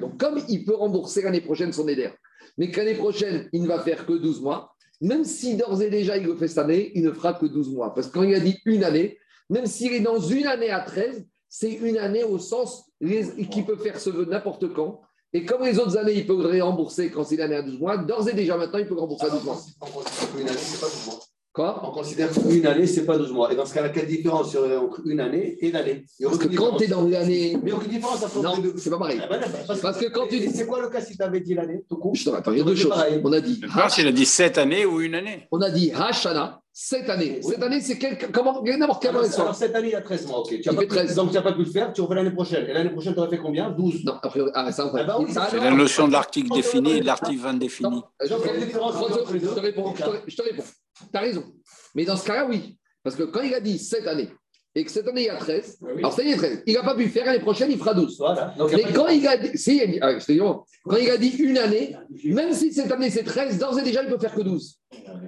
donc, comme il peut rembourser l'année prochaine son éder, mais qu'année prochaine, il ne va faire que 12 mois, même si d'ores et déjà il le fait cette année, il ne fera que 12 mois. Parce que quand il a dit une année, même s'il est dans une année à 13, c'est une année au sens qui peut faire ce vœu n'importe quand. Et comme les autres années, il peut rembourser quand c'est une année à 12 mois, d'ores et déjà maintenant, il peut rembourser à 12 mois. Une année, c'est pas 12 mois. On considère qu'une année, ce n'est pas 12 mois. Et dans ce cas-là, quelle différence entre une année et l'année? Parce que quand tu es dans l'année. Mais aucune différence entre Non, c'est pas pareil. Ah ben parce, que quand tu dis. C'est quoi le cas si tu avais dit l'année tout court Attends, il y a deux choses. On a dit. Je il a dit cette année ou une année. On a dit Hashana, cette année. Cette année, c'est quel... comment N'importe quelle année. Alors, cette année, il y a 13 mois, ok. Tu as pas 13. Donc, tu n'as pas pu le faire, tu refais l'année prochaine. Et l'année prochaine, tu aurais fait combien? 12 Non, après, ah, ça, ah, bah C'est la notion de l'article défini et de l'article indéfini. Je te réponds. Je te réponds. Tu as raison. Mais dans ce cas-là, oui. Parce que quand il a dit cette année, et que cette année il y a 13, alors cette année il y a 13, il n'a pas pu faire, l'année prochaine il fera 12. Mais quand, il a dit, si, ah, quand il a dit une année, même si cette année c'est 13, d'ores et déjà il peut faire que 12.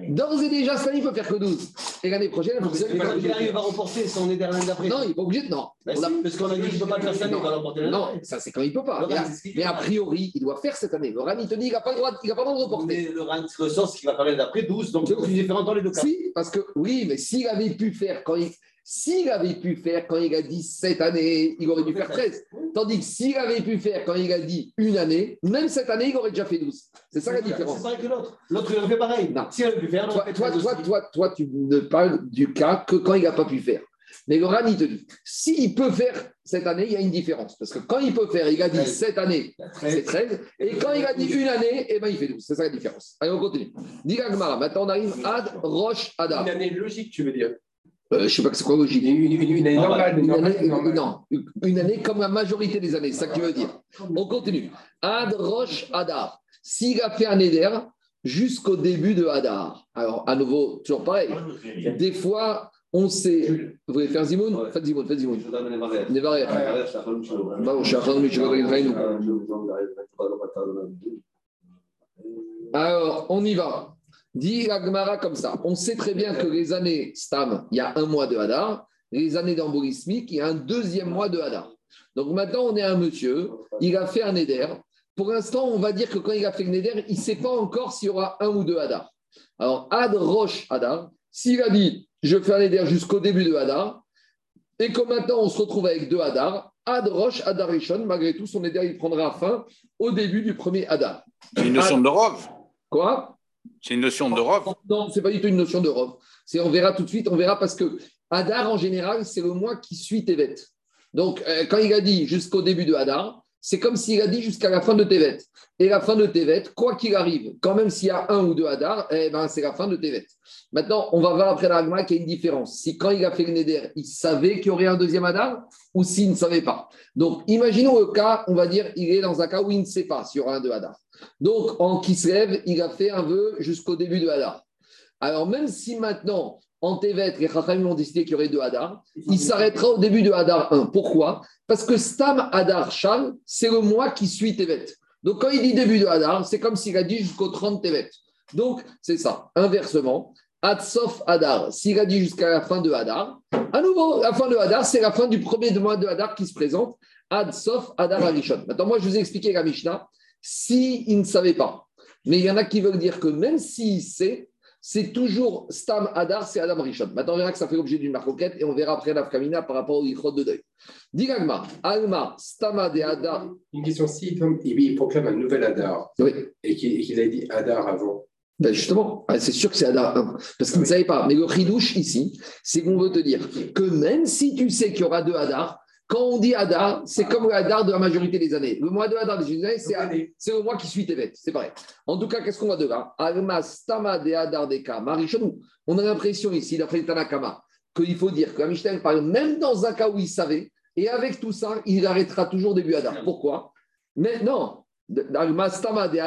D'ores et déjà, cette année, il peut faire que 12. Et l'année prochaine, il faut que Il arrive à remporter son année l'année d'après. Non, il n'est pas obligé de. Non. Bah parce qu'on a dit qu'il ne peut pas faire cette année, il va remporter Non, ça c'est quand il ne peut pas. Mais, a priori, il doit faire cette année. Le RAN, il te dit qu'il n'a pas le droit, le de reporter. Mais le RAN ressort ce qu'il va faire l'année d'après, 12. Donc c'est différent dans les deux cas. Si, parce que oui, mais s'il avait pu faire quand il. S'il avait pu faire quand il a dit cette année, il aurait dû faire 13. Tandis que s'il avait pu faire quand il a dit une année, même cette année, il aurait déjà fait 12. C'est ça la différence. C'est pareil que l'autre. L'autre, il aurait fait pareil. Non. S'il avait pu faire, toi, toi, toi, toi, toi, tu ne parles du cas que quand il n'a pas pu faire. Mais le RAN, il te dit, s'il peut faire cette année, il y a une différence. Parce que quand il peut faire, il a dit cette année, c'est 13. Et quand il a dit une année, eh ben, il fait 12. C'est ça la différence. Allez, on continue. Gmara. Maintenant, on arrive Ad Roche Ada. Une année logique, tu veux dire euh, je ne sais pas c'est quoi logique. Une, une, année normale. Une année, non, une année comme la majorité des années, c'est ça que tu veux dire. On continue. Ad Roche Hadar. S'il a fait un éder jusqu'au début de Hadar. Alors, à nouveau, toujours pareil. Des fois, on sait. Vous voulez faire Zimoun Faites Zimoun, faites Zimoun. Bah, de Alors, on y va. Dit Agmara comme ça. On sait très bien que les années Stam, il y a un mois de Hadar. Les années d'embolismique, il y a un deuxième mois de Hadar. Donc maintenant, on est un monsieur, il a fait un éder. Pour l'instant, on va dire que quand il a fait le Neder, il ne sait pas encore s'il y aura un ou deux Hadar. Alors, Ad Roche Hadar, s'il a dit je fais un Neder jusqu'au début de Hadar, et que maintenant on se retrouve avec deux Hadar, Ad Roche Hadarishon, malgré tout, son Neder, il prendra fin au début du premier Hadar. C'est une notion de Rov Quoi? C'est une notion de Rov Non, ce n'est pas du tout une notion de Rov. On verra tout de suite, on verra parce que Hadar, en général, c'est le mois qui suit Tevet. Donc, euh, quand il a dit jusqu'au début de Hadar, c'est comme s'il a dit jusqu'à la fin de Tevet. Et la fin de Tevet, quoi qu'il arrive, quand même s'il y a un ou deux Hadar, eh ben, c'est la fin de Tevet. Maintenant, on va voir après l'Agma qu'il y a une différence. Si quand il a fait le Neder, il savait qu'il y aurait un deuxième Hadar ou s'il ne savait pas. Donc, imaginons le cas, on va dire, il est dans un cas où il ne sait pas s'il y aura un deux Hadar. Donc, en lève, il a fait un vœu jusqu'au début de Hadar. Alors, même si maintenant, en Tevet, les Chachamim ont décidé qu'il y aurait deux Hadar, il s'arrêtera au début de Hadar 1. Pourquoi? Parce que Stam Hadar Shal, c'est le mois qui suit Tevet. Donc quand il dit début de Hadar, c'est comme s'il a dit jusqu'au 30 Tevet. Donc c'est ça. Inversement, Adsof Hadar, s'il a dit jusqu'à la fin de Hadar, à nouveau, la fin de Hadar, c'est la fin du premier mois de Hadar qui se présente. Adsof Hadar Arishon. Maintenant, moi, je vous ai expliqué la Mishnah, s'il il ne savait pas. Mais il y en a qui veulent dire que même s'il sait, c'est toujours Stam Adar, c'est Adam Rishon. Maintenant, on verra que ça fait l'objet d'une marcoquette et on verra après la Kamina par rapport au Yichot de deuil. Digagma, Alma, Stama de Adar. Une question si il proclame un nouvel Adar oui. et qu'il a dit Adar avant. Ben justement, ah, c'est sûr que c'est Adar 1, parce qu'il ne savait pas. Mais le ridouche ici, c'est qu'on veut te dire que même si tu sais qu'il y aura deux Adar, quand on dit Hadar, c'est comme le Hadar de la majorité des années. Le mois de Hadar des années, c'est le mois qui suit Tevet. C'est pareil. En tout cas, qu'est-ce qu'on va de là Tama de Hadar On a l'impression ici, d'après Tanakama, qu'il faut dire que Mishnah parle même dans un cas où il savait, et avec tout ça, il arrêtera toujours début Hadar. Pourquoi? Mais non. Tama de.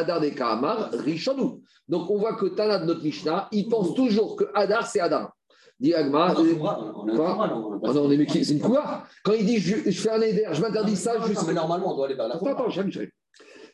Donc on voit que Tana de notre Mishnah, il pense toujours que Hadar, c'est Hadar. Dit Agma. On est C'est une quoi Quand il dit je, fais un éder, je m'interdis ça. mais normalement, on doit aller vers la Attends, attends,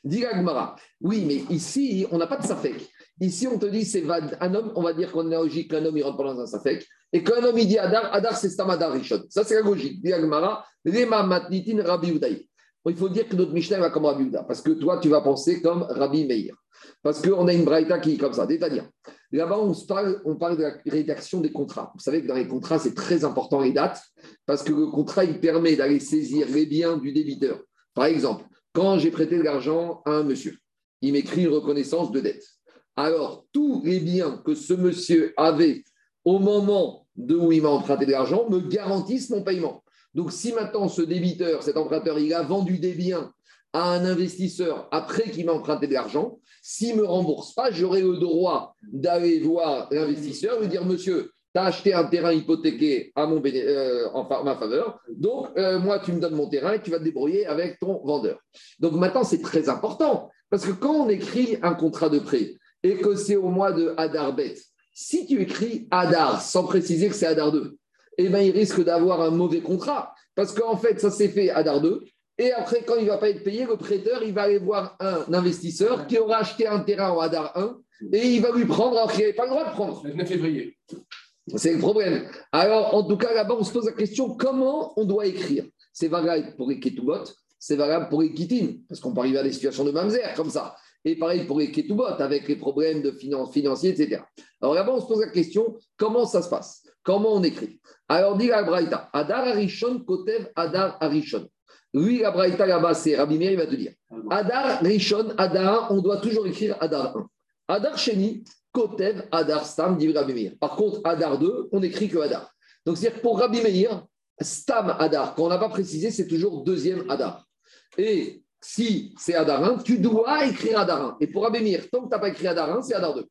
Dit Agmara. Oui, mais ici, on n'a pas de safek. Ici, on te dit, c'est un homme, on va dire qu'on est logique qu'un homme, il rentre pas dans un safek. Et qu'un homme, il dit Adar, Adar, c'est Stamadar Rishon. Ça, c'est la logique. Dit Agmara, Lema Matnitin Rabbi Udaï. Il faut dire que notre Mishnah va comme Rabbi Uda, parce que toi, tu vas penser comme Rabbi Meir. Parce qu'on a une braïta qui est comme ça, c'est-à-dire, là-bas, on, parle, de la rédaction des contrats. Vous savez que dans les contrats, c'est très important les dates, parce que le contrat, il permet d'aller saisir les biens du débiteur. Par exemple, quand j'ai prêté de l'argent à un monsieur, il m'écrit une reconnaissance de dette. Alors, tous les biens que ce monsieur avait au moment où il m'a emprunté de l'argent me garantissent mon paiement. Donc, si maintenant ce débiteur, cet emprunteur, il a vendu des biens à un investisseur après qu'il m'a emprunté de l'argent, s'il ne me rembourse pas, j'aurai le droit d'aller voir l'investisseur et lui dire Monsieur, tu as acheté un terrain hypothéqué à mon euh, en ma faveur, donc euh, moi, tu me donnes mon terrain et tu vas te débrouiller avec ton vendeur. Donc maintenant, c'est très important. Parce que quand on écrit un contrat de prêt et que c'est au mois de Hadar Bet, si tu écris Hadar sans préciser que c'est Hadar 2, eh ben, il risque d'avoir un mauvais contrat. Parce qu'en fait, ça s'est fait Hadar 2 et après, quand il ne va pas être payé, le prêteur, il va aller voir un investisseur qui aura acheté un terrain en Hadar 1 et il va lui prendre alors qu'il n'avait pas le droit de prendre. Le 9 février. C'est le problème. Alors, en tout cas, là-bas, on se pose la question comment on doit écrire? C'est valable pour les Ketubot, c'est valable pour les parce qu'on peut arriver à des situations de mamzer comme ça. Et pareil pour les Ketubot, avec les problèmes de finances financiers, etc. Alors là-bas, on se pose la question comment ça se passe? Comment on écrit? Alors, dit la Braïta Adar Arishon, Kotev Adar Arishon. Lui, la Braïta là-bas, c'est Rabbi Meir, il va te dire Adar Rishon, Adar on doit toujours écrire Adar 1. Adar Sheni, Kotev, Adar Stam, dit Rabbi Meir. Par contre, Adar 2, on écrit que Adar. Donc, c'est-à-dire que pour Rabbi Meir, Stam Adar, quand on n'a pas précisé, c'est toujours deuxième Adar. Et si c'est Adar 1, tu dois écrire Adar 1. Et pour Rabbi Meir, tant que tu n'as pas écrit Adar 1, c'est Adar 2.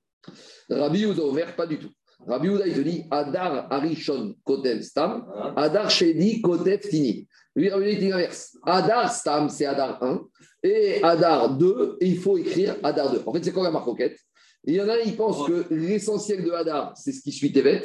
Rabbi Udo Omer, pas du tout. Rabbi Uda, il te dit Adar Arishon Kotev Stam, Adar Sheni Kotev Tini. Lui, il l'inverse. Adar Stam, c'est Adar 1. Et Adar 2, il faut écrire Adar 2. En fait, c'est quoi la marque Il y en a, ils pensent que l'essentiel de Adar, c'est ce qui suit Tevet.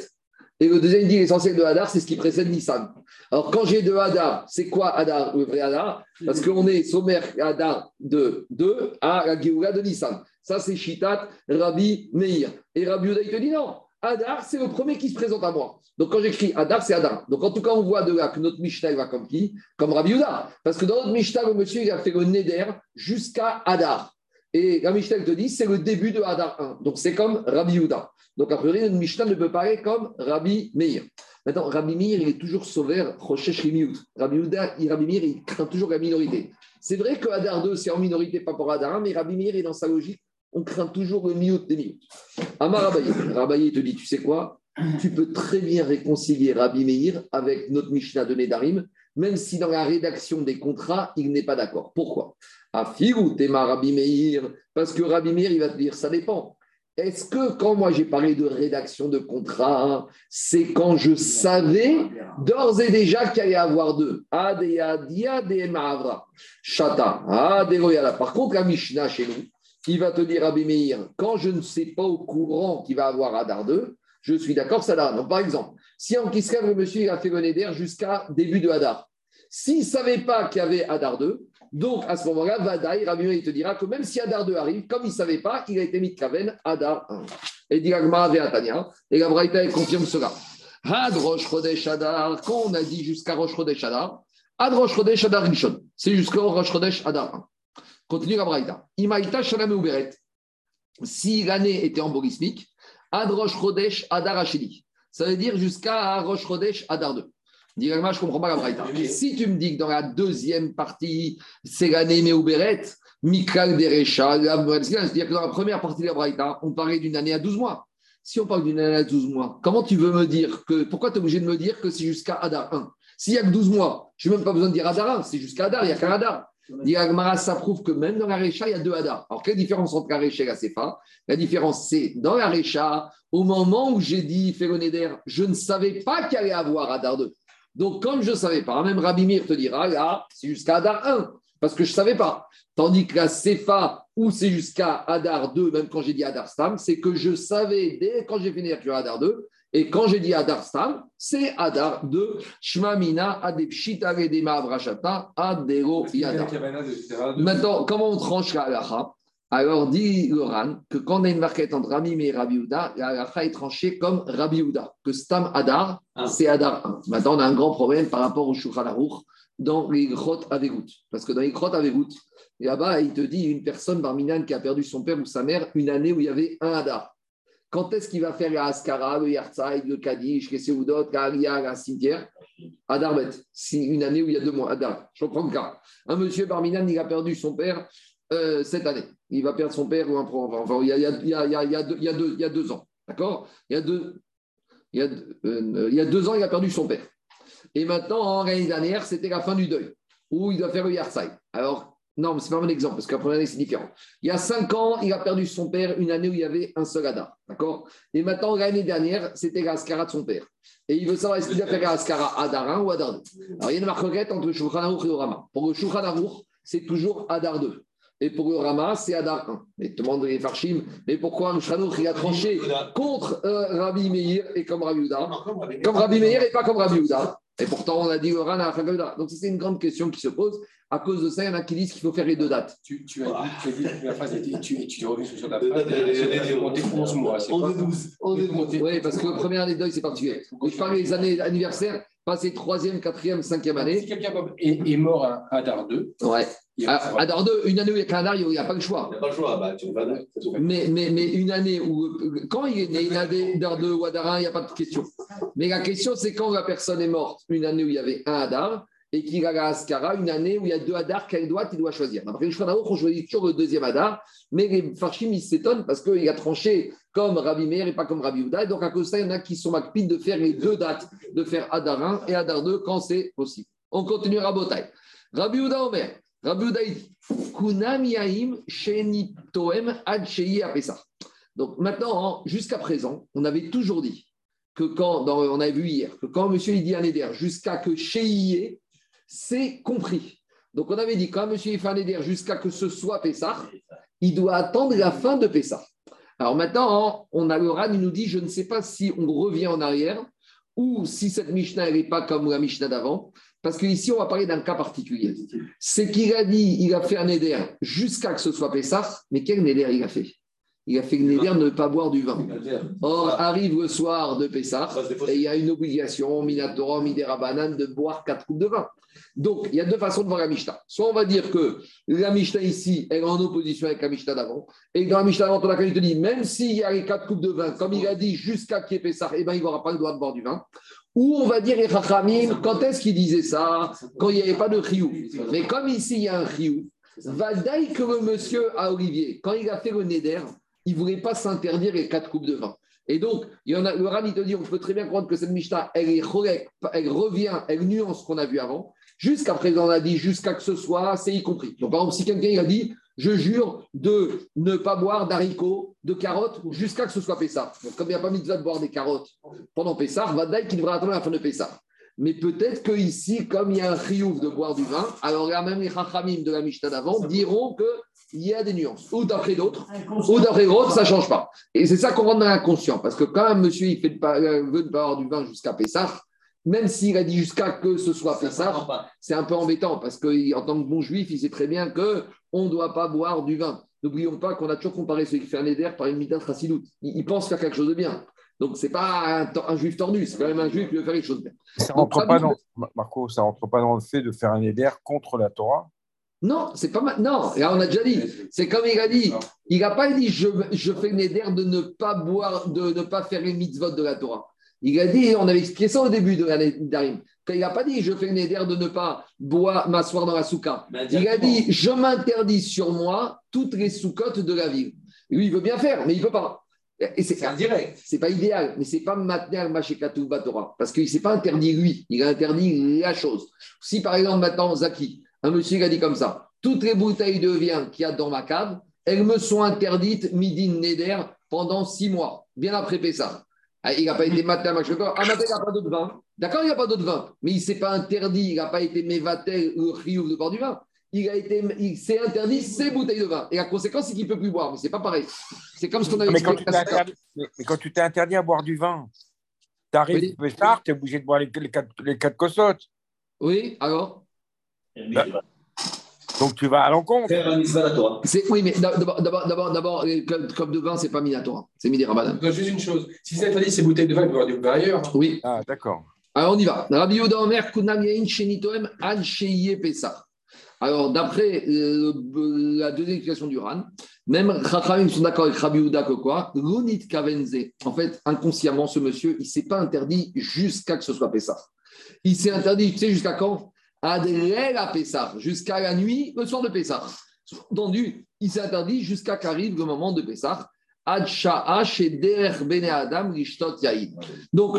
Et le deuxième, il dit l'essentiel de Hadar, c'est ce qui précède Nissan. Alors, quand j'ai deux Hadar, c'est quoi Hadar, le vrai Hadar Parce qu'on est sommaire Hadar de 2 à la Géoula de Nissan. Ça, c'est Shitat, Rabbi Meir. Et Rabbi Uda, il te dit non. Hadar, c'est le premier qui se présente à moi. Donc, quand j'écris Hadar, c'est Hadar. Donc, en tout cas, on voit de là que notre Mishnah va comme qui? Comme Rabbi Uda. Parce que dans notre Mishnah, le monsieur, il a fait le Neder jusqu'à Hadar. Et la Mishnah te dit, c'est le début de Hadar 1. Donc, c'est comme Rabbi Uda. Donc, a priori, notre Mishnah ne peut parler comme Rabbi Meir. Maintenant, Rabbi Meir, il est toujours sauveur, Rochesh Rimiut. Rabbi Uda, Rabbi Meir, il craint toujours la minorité. C'est vrai que Hadar 2, c'est en minorité par rapport à Hadar 1, mais Rabbi Meir est dans sa logique on craint toujours le miout des miout. Amar Rabaye, Rabaye te dit, tu sais quoi? Tu peux très bien réconcilier Rabbi Meir avec notre Mishnah de Nedarim, même si dans la rédaction des contrats, il n'est pas d'accord. Pourquoi? Afirou, Tema Rabbi Meir, parce que Rabbi Meir, il va te dire, ça dépend. Est-ce que quand moi j'ai parlé de rédaction de contrat, c'est quand je savais d'ores et déjà qu'il allait y avoir deux? Chata. Par contre, la Mishnah chez nous, il va te dire Rabbi Meir, quand je ne sais pas au courant qu'il va avoir Adar 2, je suis d'accord, ça là. Donc, par exemple, si en Kiskav, le monsieur a fait d'air jusqu'à début de Hadar, s'il ne savait pas qu'il y avait Hadar 2, donc à ce moment-là, Vadaï, Rabbi Meir, il te dira que même si Hadar 2 arrive, comme il ne savait pas, il a été mis de Kaven Hadar 1. Et dit Atania, et la Braïta, confirme cela. Had Rosh Chodesh Hadar, quand on a dit jusqu'à Rosh Chodesh Hadar, Had Rosh Chodesh Hadar Rishon, c'est jusqu'au Rosh Chodesh Hadar 1. Continue la Braïta. Imaïta Shalame Uberet. Si l'année était en borismique, Adrosh Chodesh Adar Hashidi. Ça veut dire jusqu'à Rosh Chodesh Adar 2. Dis je ne comprends pas la Braïta. Si tu me dis que dans la deuxième partie, c'est l'année Meuberet, Mikal Derecha, c'est-à-dire que dans la première partie de la Braïta, on parlait d'une année à 12 mois. Si on parle d'une année à 12 mois, comment tu veux me dire que. Pourquoi tu es obligé de me dire que c'est jusqu'à Adar 1 S'il n'y a que 12 mois, je n'ai même pas besoin de dire Adar 1, c'est jusqu'à Adar, il n'y a qu'un Adar. Agmara, ça prouve que même dans la Récha, il y a deux Hadar. Alors, quelle différence entre la Récha et la Sefa? La différence, c'est dans la Récha, au moment où j'ai dit Féronéder, je ne savais pas qu'il allait avoir Hadar 2. Donc, comme je ne savais pas, même Rabbi Mir te dira, là, c'est jusqu'à Hadar 1, parce que je ne savais pas. Tandis que la Sefa, où c'est jusqu'à Hadar 2, même quand j'ai dit Hadar Stam, c'est que je savais dès quand j'ai fini avec Hadar 2 et quand j'ai dit Adar Stam, c'est Adar de Shmamina Adepshit Avedema Avrashata Adero Yadar. Maintenant, comment on tranche la halacha? Alors dit Loran que quand on a une marquette entre Rami et Rabbi Uda, la halacha est tranchée comme Rabbi Uda, que Stam Adar, ah. c'est Adar 1. Maintenant, on a un grand problème par rapport au Shulchan dans les grottes Avegout. Parce que dans les grottes Avegout, là-bas, il te dit une personne, Barminan, qui a perdu son père ou sa mère une année où il y avait un Adar. Quand est-ce qu'il va faire la Askara, le Yartzaï, le Kaddish, les Seudot, Karia, la cimetière À Darbet. Une année où il y a deux mois. Adar. Je reprends le cas. Un monsieur Barminan, il a perdu son père euh, cette année. Il va perdre son père ou un enfin, il, y a, deux, ans. D'accord il, il, euh, il y a deux ans, il a perdu son père. Et maintenant, l'année dernière, c'était la fin du deuil, où il doit faire le Yartzaï. Alors, non, mais ce n'est pas mon exemple, parce que la première année, c'est différent. Il y a cinq ans, il a perdu son père, une année où il y avait un seul Hadar. D'accord? Et maintenant, l'année dernière, c'était l'Askara de son père. Et il veut savoir est-ce qu'il a fait l'Askara Hadar 1 ou Hadar 2. Alors, il y a une marque entre le Shulchan et le Rama. Pour le Shulchan c'est toujours Hadar 2. Et pour le Rama, c'est Hadar 1. Mais demande les Farshim, mais pourquoi Shulchan il a tranché contre euh, Rabbi Meir et comme Rabbi Uda Comme Rabbi Meir et pas comme Rabbi Uda. Et pourtant, on a dit le Rana Donc, c'est une grande question qui se pose. À cause de ça, il y en a qui disent qu'il faut faire les deux dates. Tu, tu as dit, tu as dit la phrase, et tu, tu reviens sur la phrase, c'est compté 11 mois. On est 12. Oui, parce que la première année deuil, c'est particulier. je parle des années anniversaires, passer troisième, quatrième, cinquième année. Si quelqu'un est, est, mort à Adar 2, ouais. À, Adar 2, une année où il y a qu'un Adar, il n'y a pas le choix. Il n'y a pas le choix, bah, tu vas mais, mais, mais une année où, quand il est né une année Adar 2 ou Adar 1, il n'y a pas de question. Mais la question, c'est quand la personne est morte, une année où il y avait un Adar, et qu'il a la Askara, une année où il y a deux Hadar, quel doit il doit choisir. Après, le on choisit toujours le deuxième Hadar, mais les Farshim, ils s'étonnent parce qu'il a tranché comme Rabbi Meir et pas comme Rabbi Ouda. Et donc, à cause de ça, il y en a qui sont macpides de faire les deux dates, de faire Hadar 1 et Hadar 2 quand c'est possible. On continue Rabotai. Rabbi Ouda Omer. Rabbi Ouda dit Kunam Yaim Sheni Toem Ad Apesa. Donc, maintenant, jusqu'à présent, on avait toujours dit que quand, on avait vu hier, que quand monsieur il dit jusqu'à que Shei c'est compris. Donc on avait dit, quand M. Ifanéder, jusqu'à que ce soit Pessah, il doit attendre la fin de Pessah. Alors maintenant, on a le RAN, il nous dit, je ne sais pas si on revient en arrière ou si cette Mishnah n'est pas comme la Mishnah d'avant, parce qu'ici, on va parler d'un cas particulier. C'est qu'il a dit, il a fait un éder jusqu'à que ce soit Pessah, mais quel éder il a fait? Il a fait le néder de ne pas boire du vin. Or, arrive le soir de Pessah et il y a une obligation, Minatora, Midera de boire quatre coupes de vin. Donc, il y a deux façons de voir la Mishnah. Soit on va dire que la Mishnah ici, elle est en opposition avec la Mishnah d'avant. Et dans la Mishnah d'avant, on a dit, même s'il y a les quatre coupes de vin, comme il a dit, jusqu'à qu'il y ait Pessah, eh ben, il n'aura pas le droit de boire du vin. Ou on va dire, quand est-ce qu'il disait ça Quand il n'y avait pas de riou. Mais comme ici, il y a un riou, va que le monsieur à Olivier, quand il a fait le Neder, il ne voulait pas s'interdire les quatre coupes de vin. Et donc, il en a, le Rami te dit, on peut très bien comprendre que cette Mishnah, elle, revient, elle nuance ce qu'on a vu avant. Jusqu'à présent, on a dit, jusqu'à que ce soit, c'est y compris. Donc, par exemple, si quelqu'un a dit, je jure de ne pas boire d'haricots, de carottes, jusqu'à que ce soit Pessah. Donc, comme il n'y a pas mis de boire des carottes pendant Pessah, Vadaï qui devra attendre la fin de Pessah. Mais peut-être qu'ici, comme il y a un riouf de boire du vin, alors là, même les chachamim de la Mishnah d'avant diront qu'il y a des nuances. Ou d'après d'autres, ou d'après d'autres, ça ne change pas. Et c'est ça qu'on rentre dans l'inconscient. Parce que quand un monsieur il fait euh, veut ne pas boire du vin jusqu'à Pessah, même s'il a dit jusqu'à que ce soit Pessah, c'est un peu embêtant. Parce qu'en tant que bon juif, il sait très bien qu'on ne doit pas boire du vin. N'oublions pas qu'on a toujours comparé celui qui fait un éder par une midat chassidoute. Il, pense faire quelque chose de bien. Donc, ce n'est pas un, juif tordu, c'est quand même un juif qui veut faire les choses bien. Ça rentre pas dans, Marco, ça rentre pas dans le fait de faire un éder contre la Torah Non, c'est pas Non, là, on a déjà dit. C'est comme il a dit. Il n'a pas dit je, je fais un éder de ne pas boire, de ne pas faire les mitzvot de la Torah. Il a dit, on avait expliqué ça au début de l'année d'Arim. Il n'a pas dit je fais une éder de ne pas boire, m'asseoir dans la souka. Il a dit je m'interdis sur moi toutes les soukottes de la ville. Lui, il veut bien faire, mais il ne peut pas. Et c'est indirect. C'est pas idéal, mais c'est pas maintenant Machekatu Batora. Parce qu'il ne s'est pas interdit lui, il a interdit la chose. Si par exemple maintenant, Zaki, un monsieur qui a dit comme ça toutes les bouteilles de vin qu'il y a dans ma cave, elles me sont interdites midi Neder pendant six mois, bien après Pessah. Ah, il n'a pas été matin, Machekatu. Ah, matin, il n'y a pas d'autre vin. D'accord, il n'y a pas d'autre vin, mais il ne s'est pas interdit, il n'a pas été mévatel ou riouf de bord du vin il a été, il s'est interdit ses bouteilles de vin. Et la conséquence, c'est qu'il ne peut plus boire. Mais ce n'est pas pareil. C'est comme ce qu'on avait mais quand, tu mais, quand tu t'es interdit à boire du vin, tu arrives tu es obligé de boire les, les, quatre, les quatre cossottes. Oui, alors? Bah, Donc tu vas à l'encontre. Oui, mais d'abord, d'abord, d'abord, comme de vin, ce n'est pas Minatora. C'est Midi Rabadan. Juste une chose. Si c'est interdit ces bouteilles de vin, il peut boire du vin ailleurs. Oui. Ah, d'accord. Alors on y va. Rabbi Yoda Omer Kunam Yain Shenitoem Al Sheye Pesach. Alors, d'après euh, la deuxième explication du RAN, même Chachamim sont d'accord avec Rabbi Houda que quoi? L'unit Kavenze. En fait, inconsciemment, ce monsieur, il ne s'est pas interdit jusqu'à que ce soit Pessah. Il s'est interdit, tu sais, jusqu'à quand? Adrel à Pessah, jusqu'à la nuit, le soir de Pessah. Entendu, il s'est interdit jusqu'à qu'arrive le moment de Pessah. Donc,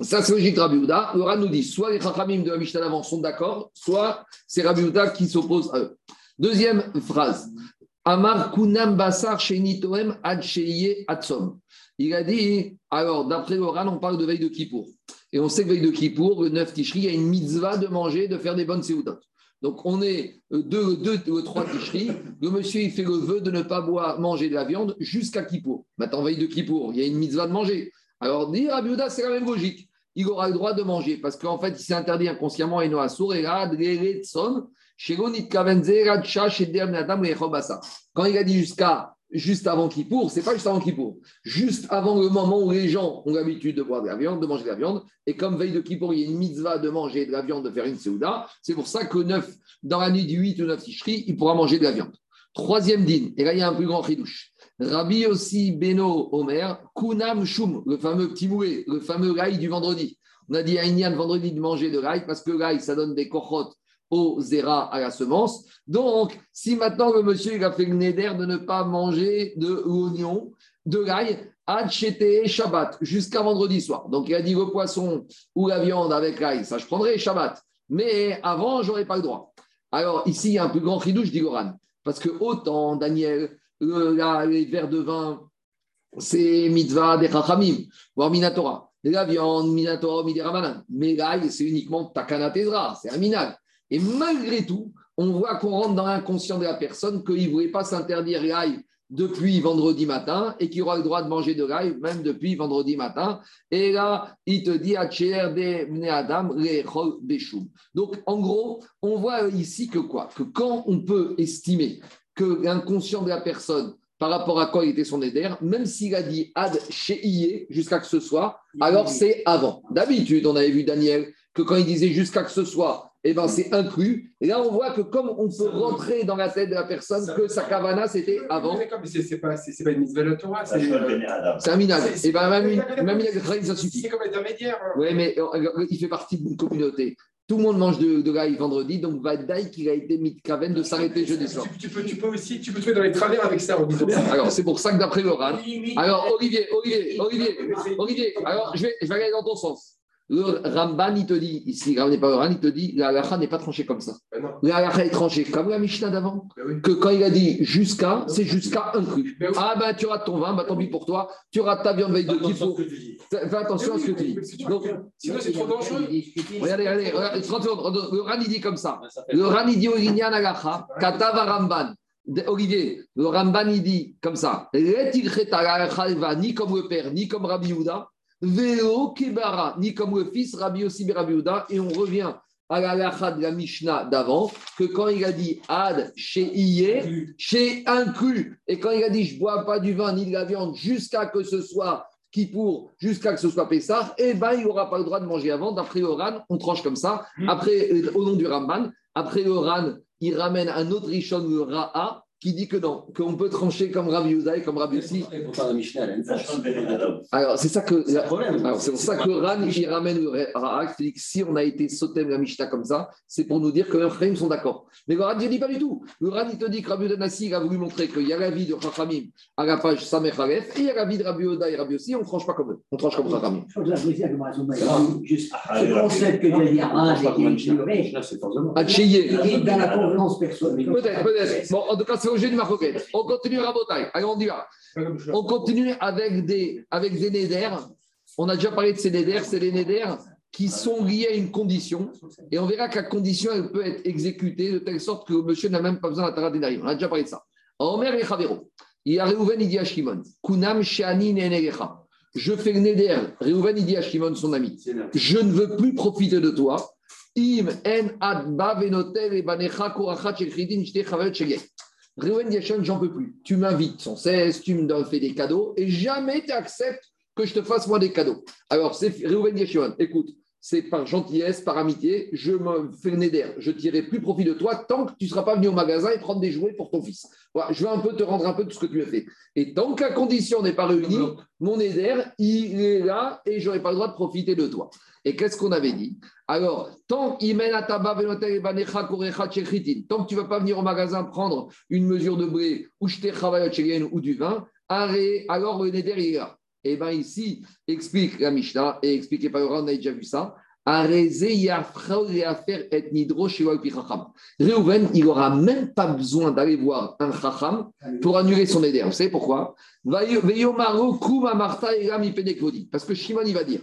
ça, c'est logique Rabbi Houda. Nous dit soit les Chachamim de la Mishnah d'avant sont d'accord, soit c'est Rabbi Houda qui s'oppose à eux. Deuxième phrase. Amar kunam basar shenitoem ad atsom. Il a dit, alors d'après le Ran, on parle de veille de Kippour. Et on sait que veille de Kippour, le 9 Tishri, il y a une mitzvah de manger, de faire des bonnes séoudot. Donc on est deux, deux ou trois Tishri. Le monsieur, il fait le vœu de ne pas boire, manger de la viande jusqu'à Kippour. Maintenant, veille de Kippour, il y a une mitzvah de manger. Alors, dit Rabbi c'est la même logique. Il aura le droit de manger parce qu'en fait, il s'est interdit inconsciemment et Sour et Quand il a dit jusqu'à juste avant Kippour, c'est pas juste avant Kippour, juste avant le moment où les gens ont l'habitude de boire de la viande, de manger de la viande, et comme veille de Kippour, il y a une mitzvah de manger de la viande, de faire une seouda, c'est pour ça que neuf, dans la nuit du 8 ou 9 tichri, il pourra manger de la viande. Troisième din, et là il y a un plus grand ridouche. Rabbi aussi Beno Omer, Kunam Shum, le fameux petit moulet, le fameux rail du vendredi. On a dit à Inyan vendredi de manger de rail parce que rail, ça donne des cochotes au zéra à la semence. Donc, si maintenant le monsieur il a fait le néder de ne pas manger de l'oignon, de l'ail, Chete Shabbat, jusqu'à vendredi soir. Donc, il a dit le poisson ou la viande avec l'ail, ça je prendrai Shabbat. Mais avant, je n'aurais pas le droit. Alors, ici, il y a un plus grand chidouche, dit Goran. Parce que autant Daniel, les verres de vin, c'est mitzvah des chachamim, voire minatora. La viande, minatora, midéramanan. Mais l'ail, c'est uniquement takana c'est un. Et malgré tout, on voit qu'on rentre dans l'inconscient de la personne qu'il ne voulait pas s'interdire l'ail depuis vendredi matin et qui aura le droit de manger de l'ail même depuis vendredi matin. Et là, il te dit Donc, en gros, on voit ici que quoi? Que quand on peut estimer que l'inconscient de la personne par rapport à quoi il était son éder, même s'il a dit ad chez jusqu'à que ce soit, alors c'est avant. D'habitude, on avait vu Daniel que quand il disait jusqu'à que ce soit, eh ben, c'est inclus. Et là, on voit que comme on peut rentrer dans la tête de la personne que sa kavana, c'était avant. C'est pas, pas une mise de la Torah, c'est un minag. Et bien, même, même ça suffit. C'est comme intermédiaire. Oui, mais euh, il fait partie d'une communauté. Tout le monde mange de, de l'ail vendredi, donc Vadaï qui a été mis de de s'arrêter jeudi soir. Tu, peux, tu peux aussi, tu peux trouver dans les travers avec ça. Alors, c'est pour ça que d'après le Alors, Olivier, Olivier, Olivier, Olivier, alors je vais, je vais aller dans ton sens. Le Ramban, il te dit, ici, n'est pas le Ran, il te dit, la halakha n'est pas tranchée comme ça. Ben la halakha est tranchée comme la Mishnah d'avant. Ben que quand il a dit jusqu'à, c'est jusqu'à inclus. Ben ah ben tu rates ton vin, bah tant pis pour toi. Tu rates ta viande veille de qu'il faut. Fais attention à ce que tu dis. Donc, Sinon, c'est trop dangereux. Regardez, regardez, le Ran, il dit comme ça. Le Ran, il dit au Inyan halakha, katava Ramban. Olivier, le Ramban, il dit comme ça. Ni comme le père, ni comme Rabbi Yehuda. Véo Kebara, ni comme le fils Rabbi Yossi Rabbi et on revient à la lacha de la Mishnah d'avant, que quand il a dit Ad chez Iye, chez inclus, et quand il a dit je ne bois pas du vin ni de la viande jusqu'à que ce soit qui pour jusqu'à que ce soit Pessah, eh ben il n'aura pas le droit de manger avant. D'après Oran, on tranche comme ça. Après, euh, au nom du Ramban, après Oran, il ramène un autre Rishon, le Ra'a, qui dit que non, qu'on peut trancher comme Rabbi Yudaï, comme Rabbi Yossi. Alors, c'est ça que. C'est pour ça que Ran, il ramène le Ra'ak, dit que si on a été sauté la Mishnah comme ça, c'est pour nous dire que les sont d'accord. Mais le Ran, il ne dit pas du tout. Le Ran, il te dit que Rabbi Yudaï a voulu montrer qu'il y a la vie de Chachamim à la page Samer et il y a la vie de Rabbi Yudaï et Rabbi Yossi, on ne tranche pas comme eux. On tranche comme Chachamim. Juste ce concept que tu as dit, dans la convenance personnelle. Peut-être, peut-être. Bon, en tout cas, c'est du Maroquette. On continue à Rabotaille. Allez, on y va. On continue avec des, avec des nédères. On a déjà parlé de ces nédères. C'est des nédères qui sont liés à une condition. Et on verra que la condition, elle peut être exécutée de telle sorte que le monsieur n'a même pas besoin d'atteindre des On a déjà parlé de ça. Omer et Chavero. Il a Reuven, il dit à Shimon. Kunam Shani Je fais le néder. Reuven, il dit à Shimon, son ami. Je ne veux plus profiter de toi. Im en adba venotel et banecha korachat shechridin shte chavet shegek. Reuven Yashon, j'en peux plus. Tu m'invites sans cesse, tu me fais des cadeaux et jamais tu acceptes que je te fasse moi des cadeaux. Alors, c'est Yashon, écoute, c'est par gentillesse, par amitié, je me fais le nez Je tirerai plus profit de toi tant que tu ne seras pas venu au magasin et prendre des jouets pour ton fils. Voilà, je vais un peu te rendre un peu de ce que tu as fait. Et tant que la condition n'est pas réunie, mon éder, il est là et je n'aurai pas le droit de profiter de toi. Et qu'est-ce qu'on avait dit? Alors, tant que tu ne vas pas venir au magasin prendre une mesure de blé ou ou du vin, alors le neder est là. Eh bien ici, explique la Mishnah et expliqué par on a déjà vu ça. Réhouven, il n'aura même pas besoin d'aller voir un chacham pour annuler son éder. Vous savez pourquoi Parce que Shimon, il va dire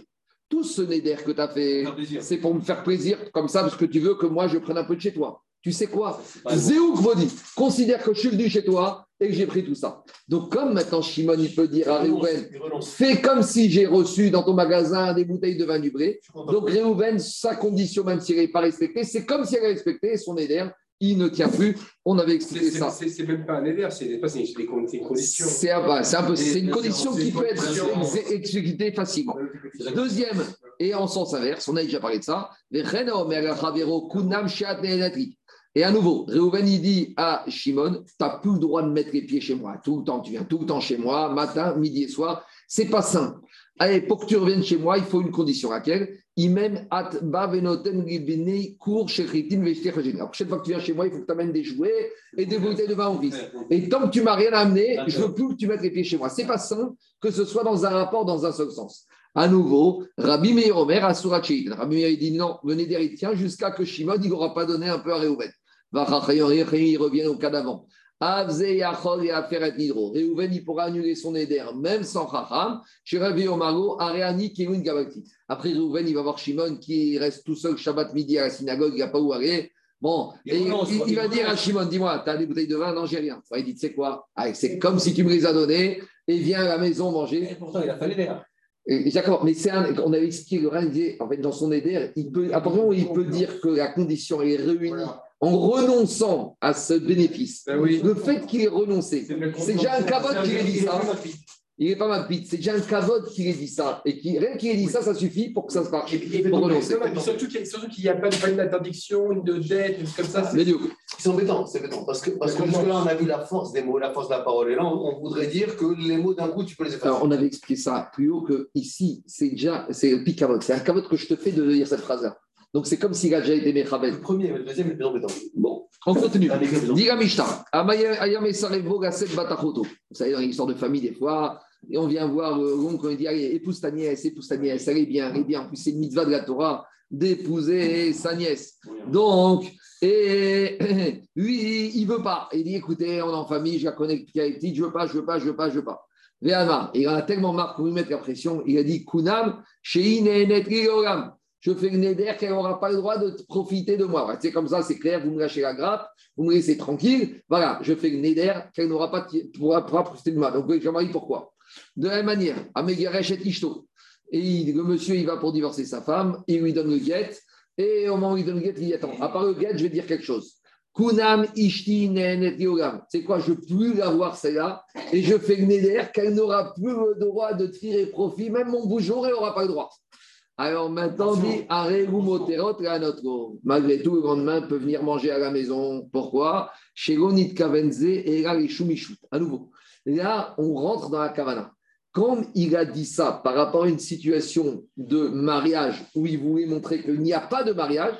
tout ce néder que tu as fait, c'est pour me faire plaisir comme ça, parce que tu veux que moi je prenne un peu de chez toi. Tu sais quoi Zéouk Vodi, considère que je suis venu chez toi et que j'ai pris tout ça. Donc, comme maintenant Shimon, il peut dire à Réhouven, fais comme si j'ai reçu dans ton magasin des bouteilles de vin du bré. Donc, Réhouven, sa condition, même s'il n'est pas respecté, c'est comme s'il avait respecté son éder il ne tient plus. On avait expliqué ça. C'est même pas un éder, c'est une condition. C'est une condition qui peut être exécutée facilement. Deuxième, et en sens inverse, on a déjà parlé de ça. Et à nouveau, Réhouven, il dit à Shimon, tu n'as plus le droit de mettre les pieds chez moi. Tout le temps, tu viens tout le temps chez moi, matin, midi et soir. C'est pas simple. Allez, pour que tu reviennes chez moi, il faut une condition. Laquelle Imem at cours chez La prochaine fois que tu viens chez moi, il faut que tu amènes des jouets et des bouteilles de vin en vis. Et tant que tu m'as rien amené, je veux plus que tu mettes les pieds chez moi. C'est pas simple que ce soit dans un rapport dans un seul sens. À nouveau, Rabbi Meir Omer a Rabbi Meir dit non, venez derrière, tiens, jusqu'à que Shimon n'aura pas donné un peu à Réhouven. Il revient au cas d'avant. Réhouven, il pourra annuler son éder, même sans Chacham. Chez Rabbi Omaro, Areani, Kewin Gabakti. Après Réhouven, il va voir Shimon qui reste tout seul Shabbat midi à la synagogue, il n'a pas où aller. Bon, et il, va dire à Shimon, dis-moi, tu as des bouteilles de vin? Non, j'ai rien. il dit, tu sais quoi? Ah, C'est comme si tu me les as données et viens à la maison manger. Et pourtant, il a fallu l'air. D'accord, mais c'est on avait expliqué le en fait, dans son éder, il peut, à partir il peut dire que la condition est réunie en renonçant à ce bénéfice. Ben le fait qu'il ait renoncé, c'est déjà un capote qui a dit ça. Il n'est pas mal pite. C'est déjà un cavote qui ait dit ça. Et qui, rien qu'il ait dit ça, ça suffit pour que ça se marche. Et, pour renoncer. surtout qu'il n'y a, pas, une interdiction, une de dette, une comme ça. C'est embêtant, c'est embêtant. Parce que, parce que jusque-là, on a vu la force des mots, la force de la parole. Et là, on, voudrait dire que les mots, d'un coup, tu peux les effacer. Alors, on avait expliqué ça plus haut que ici, c'est déjà, c'est le cavote. C'est un cavote que je te fais de dire cette phrase-là. Donc, c'est comme s'il a déjà été Mechabel. Le premier, le deuxième, le plus embêtant. Bon, on continue. Diga Mishta. Vous savez, dans l'histoire de famille, des fois, et on vient voir l'oncle, on dit Allez, épouse ta nièce, épouse ta nièce, elle est bien, est bien. En plus, c'est une mitzvah de la Torah d'épouser sa nièce. Donc, et lui, il ne veut pas. Il dit Écoutez, on est en famille, je la connais depuis qu'elle est petite, je ne veux pas, je ne veux pas, je ne veux pas, je ne veux pas. Véana, il en a tellement marre pour lui mettre la pression, il a dit Kunam, je fais une éder qu'elle n'aura pas le droit de profiter de moi. C'est comme ça, c'est clair, vous me lâchez la grappe, vous me laissez tranquille. Voilà, je fais une éder qu'elle n'aura pas pourra, profiter de moi. Donc, je me pourquoi? De la même manière, Amegaresh et Ishto. Et le monsieur, il va pour divorcer sa femme, il lui donne le guet. Et au moment où il donne le guet, il dit Attends, à part le guet, je vais dire quelque chose. Kunam ishti C'est quoi? Je ne peux plus l'avoir celle-là. Et je fais une éder qu'elle n'aura plus le droit de tirer profit. Même mon bougeon, elle n'aura pas le droit. Alors maintenant, dit Malgré tout, le lendemain peut venir manger à la maison. Pourquoi? Chez Kavenze et À nouveau, là, on rentre dans la kavana. Comme il a dit ça par rapport à une situation de mariage où il voulait montrer qu'il n'y a pas de mariage,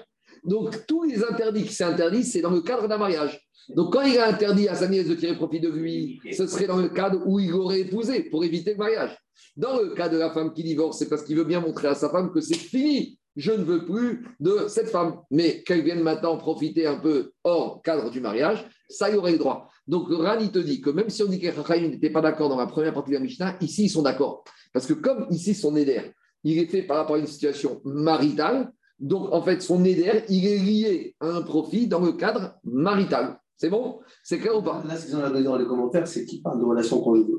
donc tous les interdits qui s'interdisent, c'est dans le cadre d'un mariage. Donc quand il a interdit à sa nièce de tirer profit de lui, ce serait dans le cadre où il aurait épousé pour éviter le mariage. Dans le cas de la femme qui divorce, c'est parce qu'il veut bien montrer à sa femme que c'est fini. Je ne veux plus de cette femme. Mais qu'elle vienne maintenant profiter un peu hors cadre du mariage, ça y aurait le droit. Donc Rani te dit que même si on dit que Rachaim n'était pas d'accord dans la première partie de la Mishnah, ici ils sont d'accord. Parce que comme ici son éder, il est fait par rapport à une situation maritale, donc en fait son éder, il est lié à un profit dans le cadre marital. C'est bon? C'est clair ou pas? Là, ce qu'ils ont dans les commentaires, c'est qu'ils parlent de relations conjugales.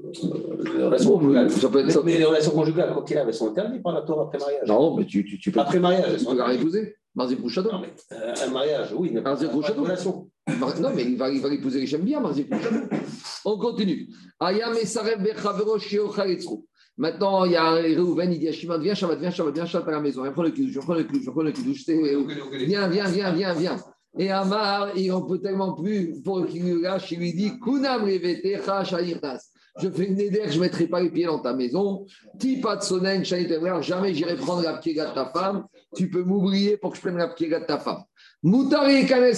Euh, ça peut être mais, les relations conjugales, quoi qu'il ait, elles sont interdites par la Torah après mariage. Non, mais tu, tu, tu peux. Après mariage, tu peux la réépouser. Marzi Bouchado. Non, mais euh, un mariage, oui, mais Marzi relation. Non, mais il va, il va l'épouser les j'aime bien, Marzi Bouchado. On continue. Ayam et Sareb Bechavero Shio Maintenant, il y a Réhouven, il dit à Shimon, viens, Shabbat, viens, Shabbat, viens, Shabbat à la maison. Viens prends le kidouche, je prends le kidouche, je prends le kidouche. Viens, viens, viens, viens, viens. Et Amar, il n'en peut tellement plus pour lui lâche, il lui dit Kunam Je fais une éder, je ne mettrai pas les pieds dans ta maison. Tipa de sonen, jamais j'irai prendre la pied de ta femme. Tu peux m'oublier pour que je prenne la pied de ta femme. Moutari kanes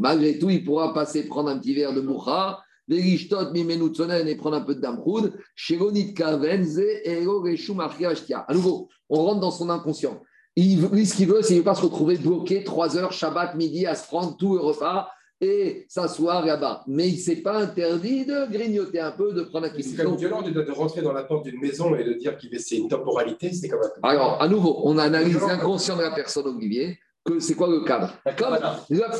Malgré tout, il pourra passer prendre un petit verre de moucha. Et prendre un peu de damroud. À nouveau, on rentre dans son inconscient. Il, lui, ce qu'il veut, c'est ne pas se retrouver bloqué trois heures, Shabbat, midi, à se prendre tout le repas et s'asseoir là-bas. Mais il ne s'est pas interdit de grignoter un peu, de prendre un C'est quand même violent de, de, rentrer dans la porte d'une maison et de dire que c'est une temporalité. C'est comme Alors, à nouveau, on analyse l'inconscient de la personne, Olivier, c'est quoi le cadre? Comme,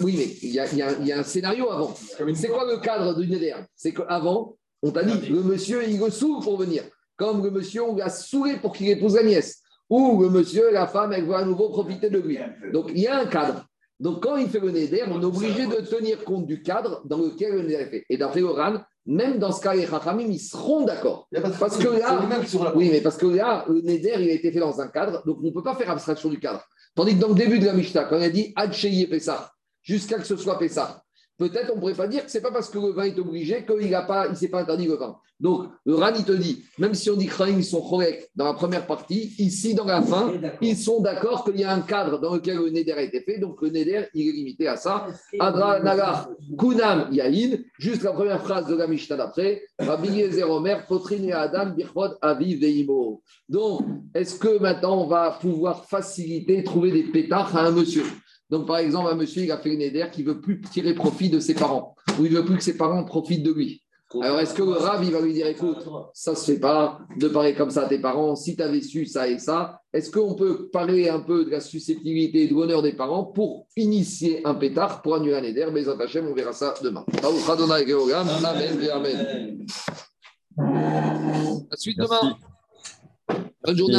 Oui, mais il y, y, a un scénario avant. C'est quoi le cadre d'une EDR C'est qu'avant, on t'a dit, le monsieur, il le pour venir. Comme le monsieur, on l'a saoulé pour qu'il épouse la nièce ou le monsieur la femme, elle vont à nouveau profiter de lui. Donc, il y a un cadre. Donc, quand il fait le neder, on est obligé de tenir compte du cadre dans lequel le neder est fait. Et d'après Oran, même dans ce cas, les Chachamim, ils seront d'accord. Parce que là, oui, mais parce que là, le neder, il a été fait dans un cadre, donc on ne peut pas faire abstraction du cadre. Tandis que dans le début de la Mishnah, quand il a dit Adcheye Pessah, jusqu'à que ce soit Pessah, peut-être on ne pourrait pas dire que ce n'est pas parce que le vin est obligé qu'il ne s'est pas interdit le vin. Donc, le RAN, il te dit, même si on dit que ils sont corrects dans la première partie, ici, dans la fin, ils sont d'accord qu'il y a un cadre dans lequel le Neder a été fait. Donc, le Neder, il est limité à ça. Adra Nagar, Kunam Yahin, juste la première phrase de la Mishnah d'après. Rabbi Yezer Omer, Potrin et Adam, Birchod, Aviv Veimo. Donc, est-ce que maintenant, on va pouvoir faciliter, trouver des pétards à un monsieur? Donc, par exemple, un monsieur, il a fait une éder qui ne veut plus tirer profit de ses parents, ou il ne veut plus que ses parents profitent de lui. Alors, est-ce que le Rav, il va lui dire, écoute, ça se fait pas de parler comme ça à tes parents, si tu avais su ça et ça, est-ce qu'on peut parler un peu de la susceptibilité et de l'honneur des parents pour initier un pétard pour annuler un éder? Mais Hachem, on verra ça demain. Amen, amen. La suite demain. Bonne journée.